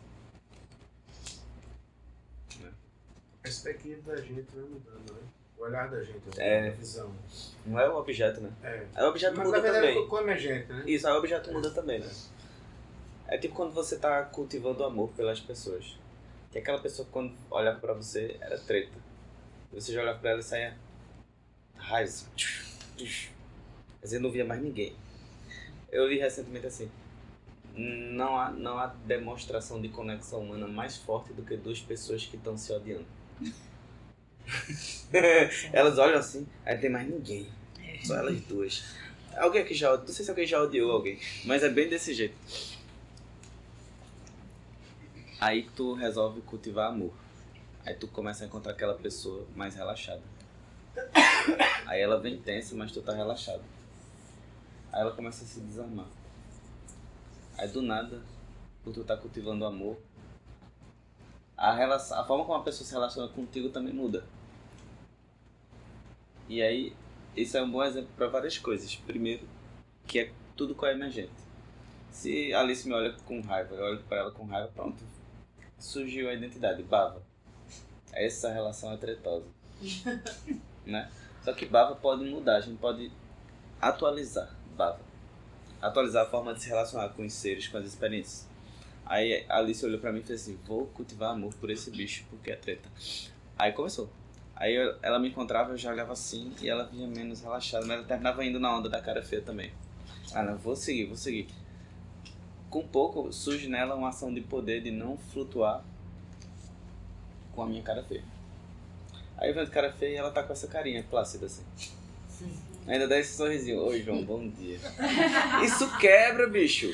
A perspectiva da gente vai mudando, né? O olhar da gente, É. a visão. Não é o objeto, né? É. Aí o objeto Mas muda verdade também. come a gente, né? Isso, aí o objeto muda também, né? É tipo quando você tá cultivando amor pelas pessoas. Que aquela pessoa quando olhava pra você era treta. Você já olhava pra ela e saia raiz. Mas eu não via mais ninguém. Eu li recentemente assim. Não há, não há demonstração de conexão humana mais forte do que duas pessoas que estão se odiando. elas olham assim, aí tem mais ninguém. Só elas duas. Alguém aqui já. Não sei se alguém já odiou alguém, mas é bem desse jeito. Aí que tu resolve cultivar amor. Aí tu começa a encontrar aquela pessoa mais relaxada. Aí ela vem tensa, mas tu tá relaxado. Aí ela começa a se desarmar. Aí do nada, tu tá cultivando amor, a, relação, a forma como a pessoa se relaciona contigo também muda. E aí, isso é um bom exemplo para várias coisas. Primeiro, que é tudo com a emergente. Se Alice me olha com raiva, eu olho para ela com raiva, pronto. Surgiu a identidade, Bava. Essa relação é tretosa. né? Só que Bava pode mudar, a gente pode atualizar Bava. Atualizar a forma de se relacionar com os seres, com as experiências. Aí a Alice olhou pra mim e fez assim: Vou cultivar amor por esse bicho porque é treta. Aí começou. Aí eu- ela me encontrava, eu já olhava assim e ela vinha menos relaxada, mas ela terminava indo na onda da cara feia também. Ah, não, vou seguir, vou seguir. Com pouco surge nela uma ação de poder de não flutuar com a minha cara feia. Aí eu vendo cara feia e ela tá com essa carinha plácida assim. Ainda dá esse sorrisinho. Oi, João, bom dia. Isso quebra, bicho.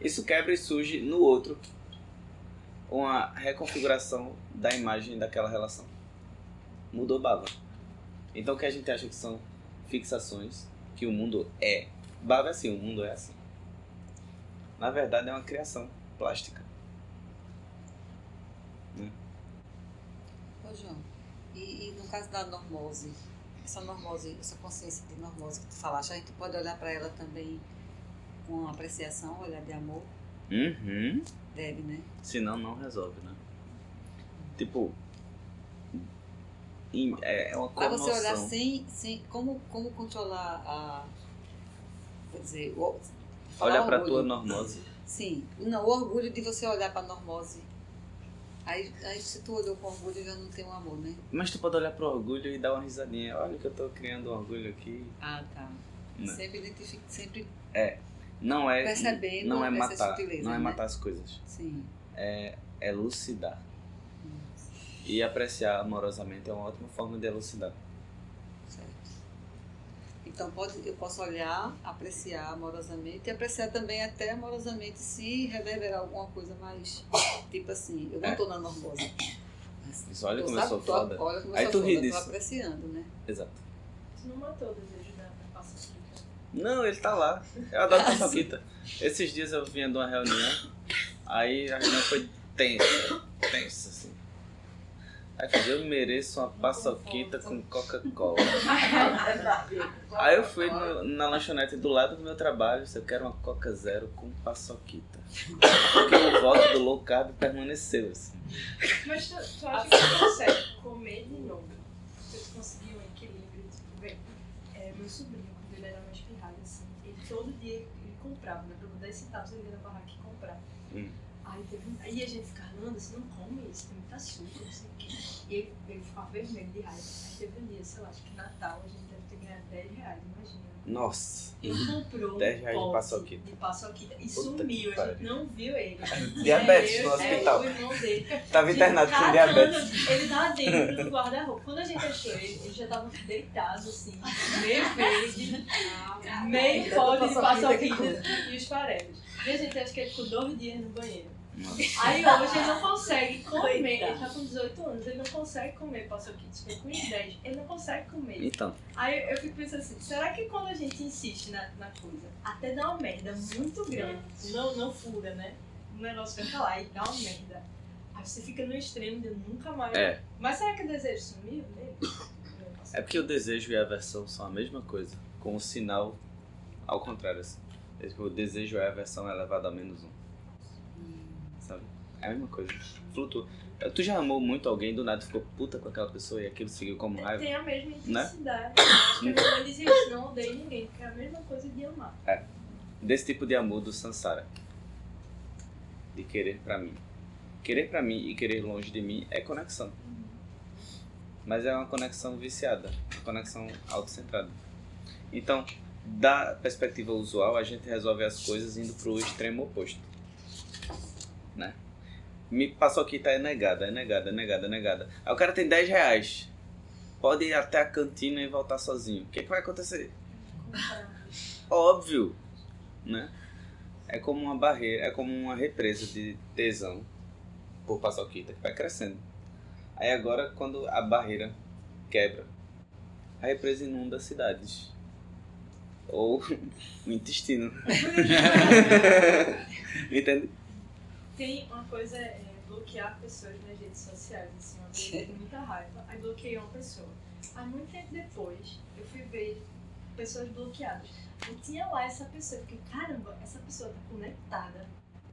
Isso quebra e surge no outro uma reconfiguração da imagem daquela relação. Mudou baba. Então o que a gente acha que são fixações, que o mundo é. Baba é assim, o mundo é assim. Na verdade é uma criação plástica. Ô, João, e, e no caso da normose, essa normose, essa consciência de normose que tu falaste, a gente pode olhar para ela também com apreciação, olhar de amor? Uhum. Deve, né? Senão não resolve, né? Tipo. É é uma Para comoção. você olhar sem, sem como, como controlar a. Quer dizer, o, falar Olha pra orgulho. tua normose. Sim, não, o orgulho de você olhar para a normose. Aí, aí se tu olhou com orgulho já não tem um amor, né? Mas tu pode olhar pro orgulho e dar uma risadinha. Olha que eu tô criando orgulho aqui. Ah, tá. Não. Sempre identifica, sempre, Não é. Percebendo não é matar. Não é né? matar as coisas. sim. É elucidar. E apreciar amorosamente é uma ótima forma de elucidar. Então pode, eu posso olhar, apreciar amorosamente e apreciar também até amorosamente se reverberar alguma coisa mais. Tipo assim, eu não tô na normose. Mas Isso, olha como eu sou tô- foda. Olha como eu Aí sou tu foda, ri eu tô disso. apreciando, né? Exato. Tu não matou o desejo da, paçoquita. Não, ele tá lá. Eu adoro paçoquita. Esses dias eu vinha de uma reunião, aí a reunião foi tensa, tensa, assim. Aí eu falei, eu mereço uma paçoquita com Coca-Cola. Aí eu fui no- na lanchonete do lado do meu trabalho, disse, eu quero uma Coca Zero com paçoquita. Porque o voto do low carb permaneceu, assim. Mas tu, tu acha que tu consegue comer de novo? Se tu conseguir um equilíbrio, tipo, bem, é, meu sobrinho, quando ele era mais pirralho, assim, ele todo dia ele comprava, né? Pra 10 centavos ele ia na barraca e comprava. Hum. Aí, teve um, aí a gente ficava, Nanda, você não come isso, tem muita açúcar, não sei o quê. E ele, ele ficava vermelho de raiva. Aí teve um dia, sei lá, acho que Natal, a gente deve ter ganhado 10 reais, imagina. Nossa. Ele comprou 10 reais de um pote paçoquita. de paçoquita e Puta sumiu, a gente pariu. não viu ele. Diabetes É, no hospital. É, o irmão dele. Tava internado com diabetes. Ele tava dentro do guarda-roupa. Quando a gente achou ele, ele já tava deitado, assim, meio verde, meio podre de paçoquita e os farelos. E a gente acha que ele ficou dois dias no banheiro. Aí hoje ele não consegue comer. Ele tá com 18 anos, ele não consegue comer paçoquitos com os 10, ele não consegue comer. Então, Aí eu fico pensando assim, será que quando a gente insiste na, na coisa, até dá uma merda muito grande, não, não fura, né? O negócio fica lá e dá uma merda. Aí você fica no extremo de nunca mais. é. Mas será que o desejo sumiu dele? É porque o desejo e a aversão são a mesma coisa, com o sinal ao contrário. Assim. É tipo, desejo e a aversão é elevado a menos um. Sabe? É a mesma coisa. Flutua. Tu já amou muito alguém, do nada ficou puta com aquela pessoa e aquilo seguiu como raiva? Tem a mesma Né? intensidade. Eu Acho que a minha mãe dizia isso, não odeio ninguém, porque é a mesma coisa de amar. Desse tipo de amor do Sansara. De querer pra mim. Querer pra mim e querer longe de mim é conexão. Mas é uma conexão viciada, uma conexão autocentrada. Então, da perspectiva usual, a gente resolve as coisas indo pro extremo oposto. Né? Me passou aqui, tá é negada, é negada, é negada, é negada. Aí o cara tem 10 reais. Pode ir até a cantina e voltar sozinho. O que, que vai acontecer? Óbvio, né? É como uma barreira, é como uma represa de tesão por paçoquita que vai crescendo. Aí agora, quando a barreira quebra, a represa inunda cidades. Ou o intestino. Entende? Tem uma coisa, é bloquear pessoas nas redes sociais, assim, uma vez eu tive muita raiva, aí bloqueei uma pessoa. Aí muito tempo depois, eu fui ver pessoas bloqueadas. Eu tinha lá essa pessoa, eu fiquei, caramba, essa pessoa tá conectada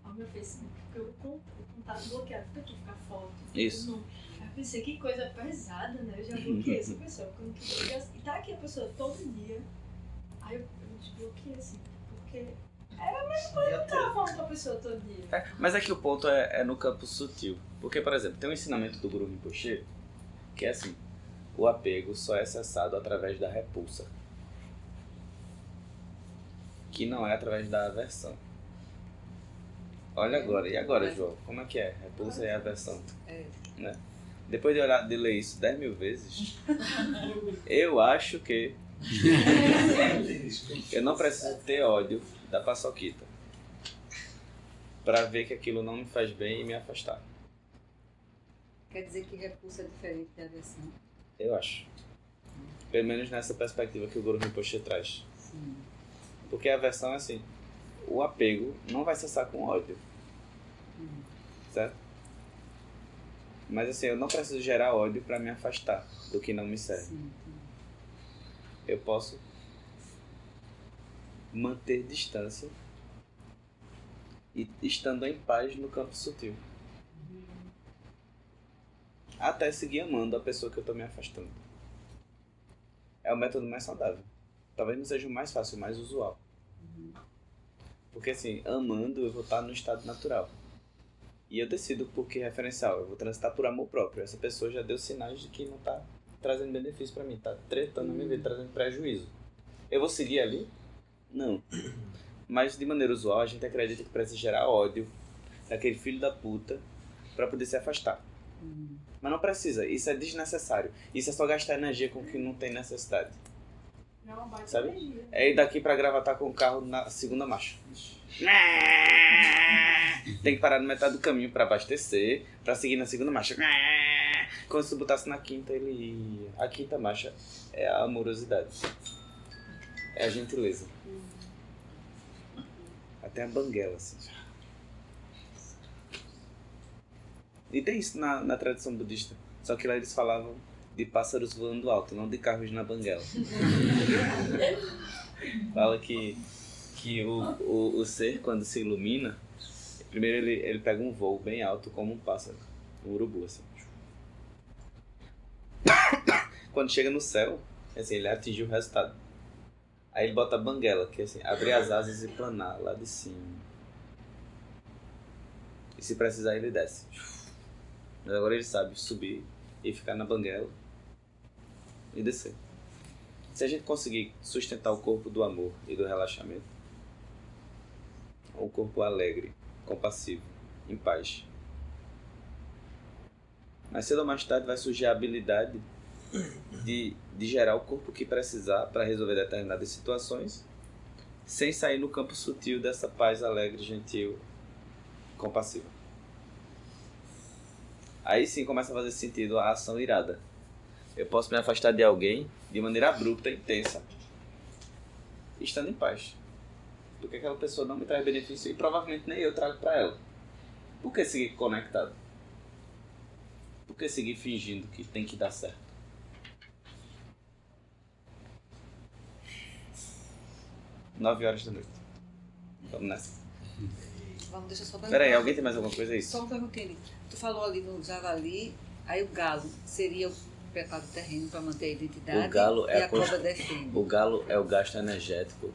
ao meu Facebook, porque eu contato bloqueado, fica aqui, fica foto. fica Isso. nome. Aí eu pensei, que coisa pesada, né? Eu já bloqueei essa pessoa, porque eu não queria. E tá aqui a pessoa todo dia. Aí eu, eu desbloqueei assim, porque era a mesma coisa que eu tava falando com a pessoa todo dia. É, mas é que o ponto é, é no campo sutil. Porque, por exemplo, tem um ensinamento do Guru Rinpoche que é assim: o apego só é cessado através da repulsa. Que não é através da aversão. Olha agora, e agora, João? Como é que é? Repulsa e aversão. É. Né? Depois de, olhar, de ler isso 10 mil vezes, eu acho que eu não preciso ter ódio da paçoquita para ver que aquilo não me faz bem e me afastar. Quer dizer que repulsa é diferente da aversão? Eu acho. Pelo menos nessa perspectiva que o Guru Rinpoche traz. Sim. Porque a aversão é assim: o apego não vai cessar com ódio. Certo? Mas assim, eu não preciso gerar ódio para me afastar do que não me serve. Sim. Eu posso manter distância e estando em paz no campo sutil. Até seguir amando a pessoa que eu tô me afastando. É o método mais saudável. Talvez não seja o mais fácil, o mais usual. Porque assim, amando eu vou estar no estado natural. E eu decido por que referencial. Eu vou transitar por amor próprio. Essa pessoa já deu sinais de que não tá trazendo benefício pra mim, tá tretando a minha vida, trazendo prejuízo. Eu vou seguir ali? Não. Mas de maneira usual a gente acredita que precisa gerar ódio daquele filho da puta pra poder se afastar. Mas não precisa, isso é desnecessário. Isso é só gastar energia com o que não tem necessidade. Não, é baita Sabe? energia. É ir daqui pra gravatar com o carro na segunda marcha. Tem que parar no metade do caminho pra abastecer, pra seguir na segunda marcha. Quando se botasse na quinta, ele ia. A quinta marcha é a amorosidade. É a gentileza. Até a banguela, assim. E tem isso na, na tradição budista. Só que lá eles falavam de pássaros voando alto, não de carros na banguela. Fala que, que o, o, o ser, quando se ilumina, primeiro ele, ele pega um voo bem alto, como um pássaro, um urubu, assim. Quando chega no céu, assim, ele atingiu o resultado. Aí ele bota a banguela, que é assim, abrir as asas e planar lá de cima. E se precisar, ele desce. Mas agora ele sabe subir e ficar na banguela e descer. Se a gente conseguir sustentar o corpo do amor e do relaxamento, um corpo alegre, compassivo, em paz. Mas cedo ou mais tarde vai surgir a habilidade de, de gerar o corpo que precisar para resolver determinadas situações, sem sair no campo sutil dessa paz alegre, gentil, compassiva. Aí sim começa a fazer sentido a ação irada. Eu posso me afastar de alguém de maneira abrupta intensa, estando em paz. Porque aquela pessoa não me traz benefício e provavelmente nem eu trago pra ela. Por que seguir conectado? Que seguir fingindo que tem que dar certo? Nove horas da noite. Vamos nessa. Vamos, deixa eu só Peraí, alguém tem mais alguma coisa? É isso? Só uma perguntinha. Tu falou ali no javali, aí o galo seria o preparo do terreno para manter a identidade O galo é e a a cobra defende. O galo é o gasto energético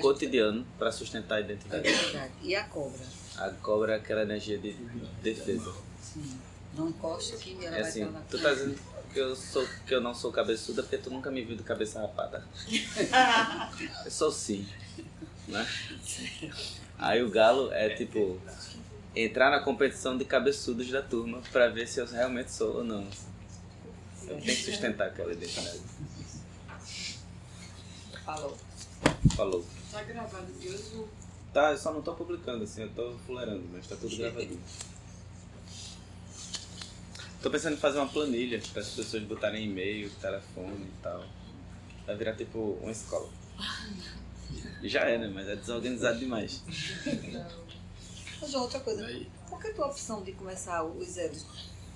cotidiano para sustentar a gente- a identidade. identidade. E a cobra? A cobra é aquela energia de defesa. Sim. Não encosta que ela É vai assim, estar lá. tu tá dizendo que eu, sou, que eu não sou cabeçuda porque tu nunca me viu de cabeça rapada. Eu sou sim, né? Aí o galo é tipo entrar na competição de cabeçudos da turma pra ver se eu realmente sou ou não. Eu tenho que sustentar aquela identidade. Falou. Falou. Tá gravado de hoje Tá, eu só não tô publicando assim, eu tô fulerando, mas tá tudo gravadinho. Tô pensando em fazer uma planilha para as pessoas botarem e-mail, telefone e tal. Vai virar tipo uma escola. E já é, né? Mas é desorganizado demais. Mas outra coisa, por que a tua opção de começar os zeros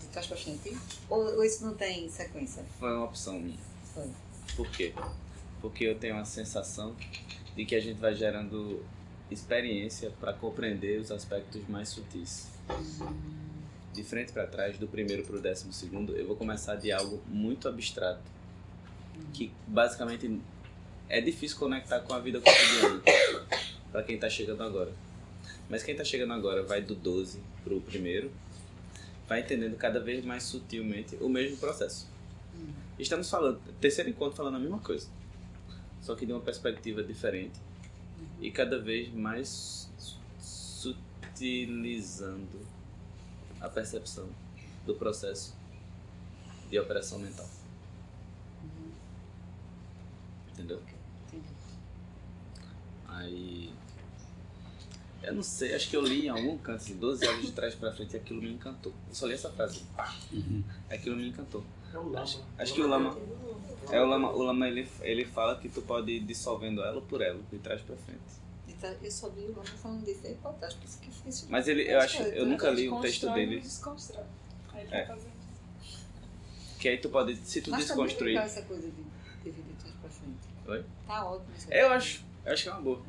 de trás para frente? Ou, ou isso não tem sequência? Foi uma opção minha. Foi. Por quê? Porque eu tenho a sensação de que a gente vai gerando experiência para compreender os aspectos mais sutis. De frente para trás, do primeiro para o décimo segundo, eu vou começar de algo muito abstrato, que basicamente é difícil conectar com a vida cotidiana para quem está chegando agora. Mas quem está chegando agora vai do 12 para o primeiro, vai entendendo cada vez mais sutilmente o mesmo processo. Estamos falando, terceiro encontro falando a mesma coisa, só que de uma perspectiva diferente e cada vez mais su- sutilizando a percepção do processo de operação mental. Entendeu? Entendi. Aí. Eu não sei, acho que eu li em algum canto, assim, 12 anos de trás pra frente e aquilo me encantou. Eu só li essa frase. Pá. Aquilo me encantou. É o lama. Acho, acho que o lama. É, o lama, o lama ele, ele fala que tu pode ir dissolvendo ela por ela, de trás pra frente. Então, eu só vi o Lama falando disso pô, acho que isso aqui foi isso. Mas ele, eu acho, eu nunca li o texto dele, Desconstrói. Aí ele É. fazendo. que aí tu pode, se tu Mas tá desconstruir. legal essa coisa de, de vida de pra frente. Oi? Tá ótimo isso. Eu acho, eu acho que é uma boa.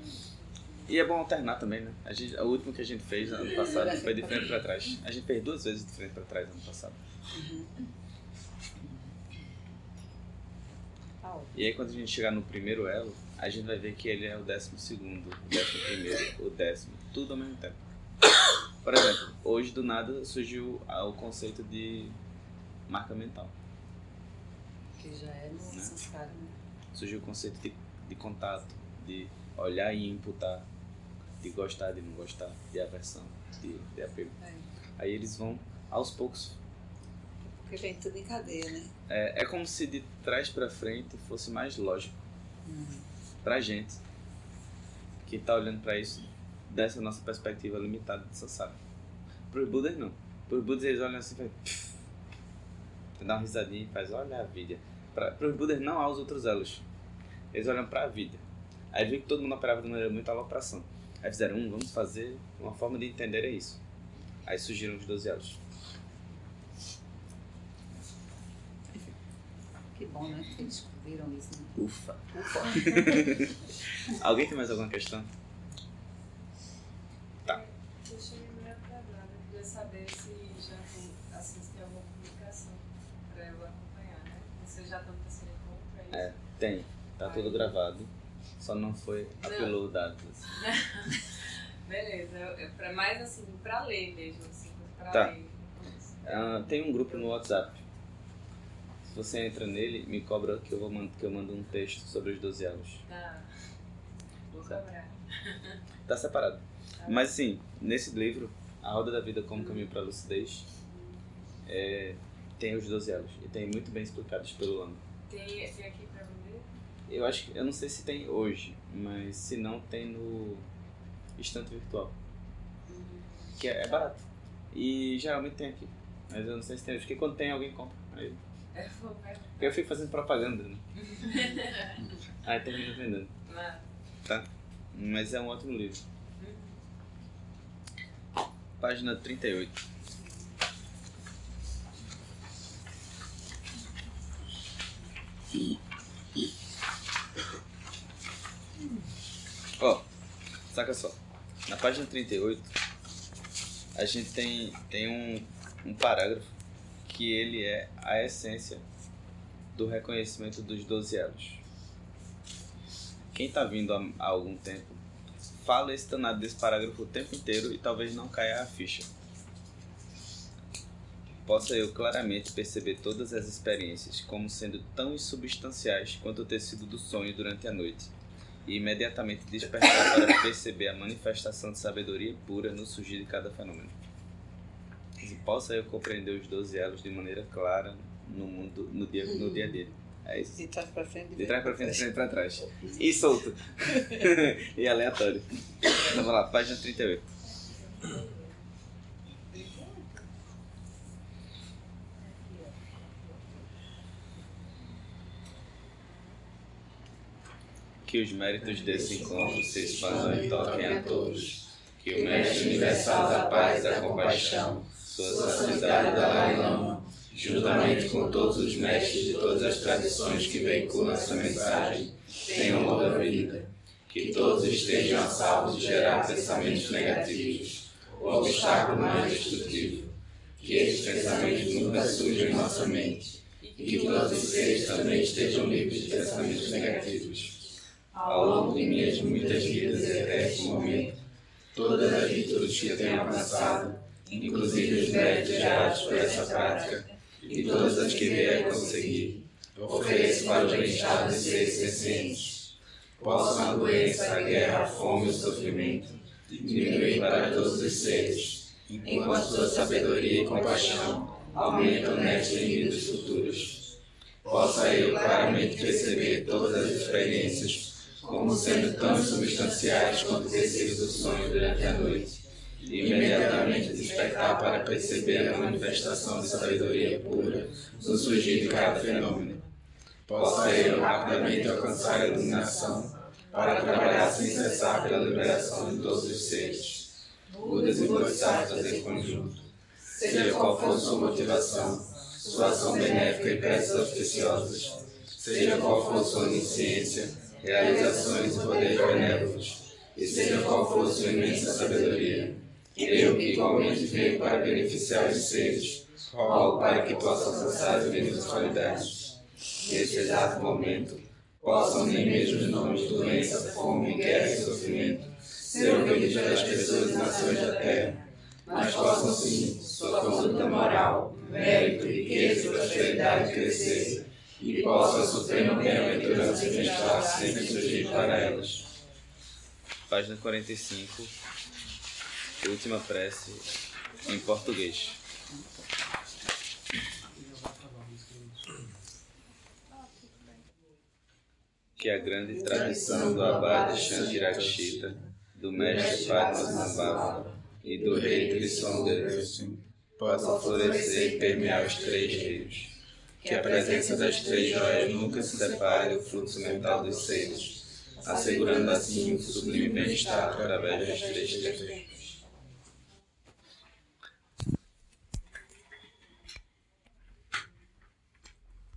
E é bom alternar também, né? A gente, o último que a gente fez ano passado foi de frente pra trás. A gente fez duas vezes de frente pra trás ano passado. Tá ótimo. E aí quando a gente chegar no primeiro elo, a gente vai ver que ele é o décimo segundo, o décimo primeiro, o décimo, tudo ao mesmo tempo. Por exemplo, hoje do nada surgiu o conceito de marca mental. Que já é Né? Sanskara, né? Surgiu o conceito de, de contato, de olhar e imputar, de gostar, de não gostar, de aversão, de, de apego. É. Aí eles vão aos poucos. Porque vem tudo em cadeia, né? É, é como se de trás pra frente fosse mais lógico Uhum. Pra gente que tá olhando pra isso dessa nossa perspectiva limitada de Sansara. Pros Budas não. Pros Budas eles olham assim e fazem. Dá uma risadinha e faz, olha a vida. Pra, pros Budas não há os outros elos. Eles olham pra vida. Aí viu que todo mundo operava de maneira muito alopração. Aí fizeram, um, vamos fazer uma forma de entender é isso. Aí surgiram os 12 elos. Que bom, né? Que descobriram isso, né? Ufa. Alguém tem mais alguma questão? Eu cheguei meio atrasada, eu queria saber se já tem, assim, se tem alguma publicação pra eu acompanhar, né? Vocês já estão pensando em compra, é É. isso? Tem. Tá tudo gravado. Só não foi uploadado. Beleza, eu, eu, pra, mais assim, pra ler mesmo, assim, pra Tá. ler. Ah, tem um grupo no WhatsApp. Se você entra nele, me cobra que eu, vou mando, que eu mando um texto sobre os 12 anos. Tá. Vou cobrar. Tá separado. Mas sim, nesse livro, A Roda da Vida como Caminho para a Lucidez, é, tem os 12 anos. E tem muito bem explicados pelo Lama. Tem, tem aqui pra vender? Eu acho que, eu não sei se tem hoje, mas se não, tem no estante virtual. Que é, é barato. E geralmente tem aqui. Mas eu não sei se tem. Acho que quando tem alguém compra. Aí, eu fico fazendo propaganda, né? Aí termino vendendo. Tá? Mas é um ótimo livro. Página 38. Ó, saca só. Na página 38, a gente tem, tem um, um parágrafo que ele é a essência do reconhecimento dos 12 elos. Quem tá vindo há, há algum tempo fala esse danado desse parágrafo o tempo inteiro e talvez não caia a ficha. Possa eu claramente perceber todas as experiências como sendo tão insubstanciais quanto o tecido do sonho durante a noite, e imediatamente despertar para perceber a manifestação de sabedoria pura no surgir de cada fenômeno. E possa eu compreender os 12 elos de maneira clara no mundo, no dia, no dia dia. É isso. De trás pra frente. De trás pra frente, de frente pra trás. E solto. e aleatório. Então vamos lá, página 38. Que os méritos desse encontro se expandam e toquem a todos. Que o Mestre Universal da Paz e da Compaixão, sua santidade Dalai Lama, juntamente com todos os mestres de todas as tradições que veiculam essa mensagem, tenham longa vida. Que todos estejam a salvo de gerar pensamentos negativos, o obstáculo mais destrutivo. Que esses pensamentos nunca surjam em nossa mente. E que todos os seres também estejam livres de pensamentos negativos. Ao longo de minhas muitas vidas até este momento, todas as virtudes que tenho alcançado, inclusive os méritos gerados por essa prática, e todas as que vier conseguir, ofereço para o bem-estar dos seres sencientes. Possam a doença, a guerra, a fome e o sofrimento diminuir para todos os seres, enquanto sua sabedoria e compaixão aumentam nestes e futuros. Possa eu claramente perceber todas as experiências como sendo tão substanciais quanto o tecido do sonho durante a noite, e imediatamente despertar para perceber a manifestação de sabedoria pura no surgir de cada fenômeno. Possa eu rapidamente alcançar a iluminação para trabalhar sem cessar pela liberação de todos os seres, Budas e Bodhisattvas em conjunto. Seja qual for sua motivação, sua ação benéfica e preces auspiciosas, seja qual for sua onisciência, realizações e poderes benévolos, e seja qual for sua imensa sabedoria, eu que igualmente veio para beneficiar os seres, rogo para que possa alcançar as mesmas qualidades. Nesse exato momento, possam nem mesmo os nomes de doença, fome, guerra e sofrimento ser ouvidos pelas pessoas e nações da terra, mas possam sim sua conduta moral, mérito, riqueza e prosperidade crescer, e possa a suprema bem-aventurança e bem-estar sempre surgir para elas. Página 45, última prece em português. Que a grande tradição do Abade Shantirakshita, do mestre Padmasambhava e do rei Trisongara possa florescer e permear os três rios. Que a presença das três joias nunca se separe do fluxo mental dos seres, assegurando assim o sublime bem-estar através dos três tempos.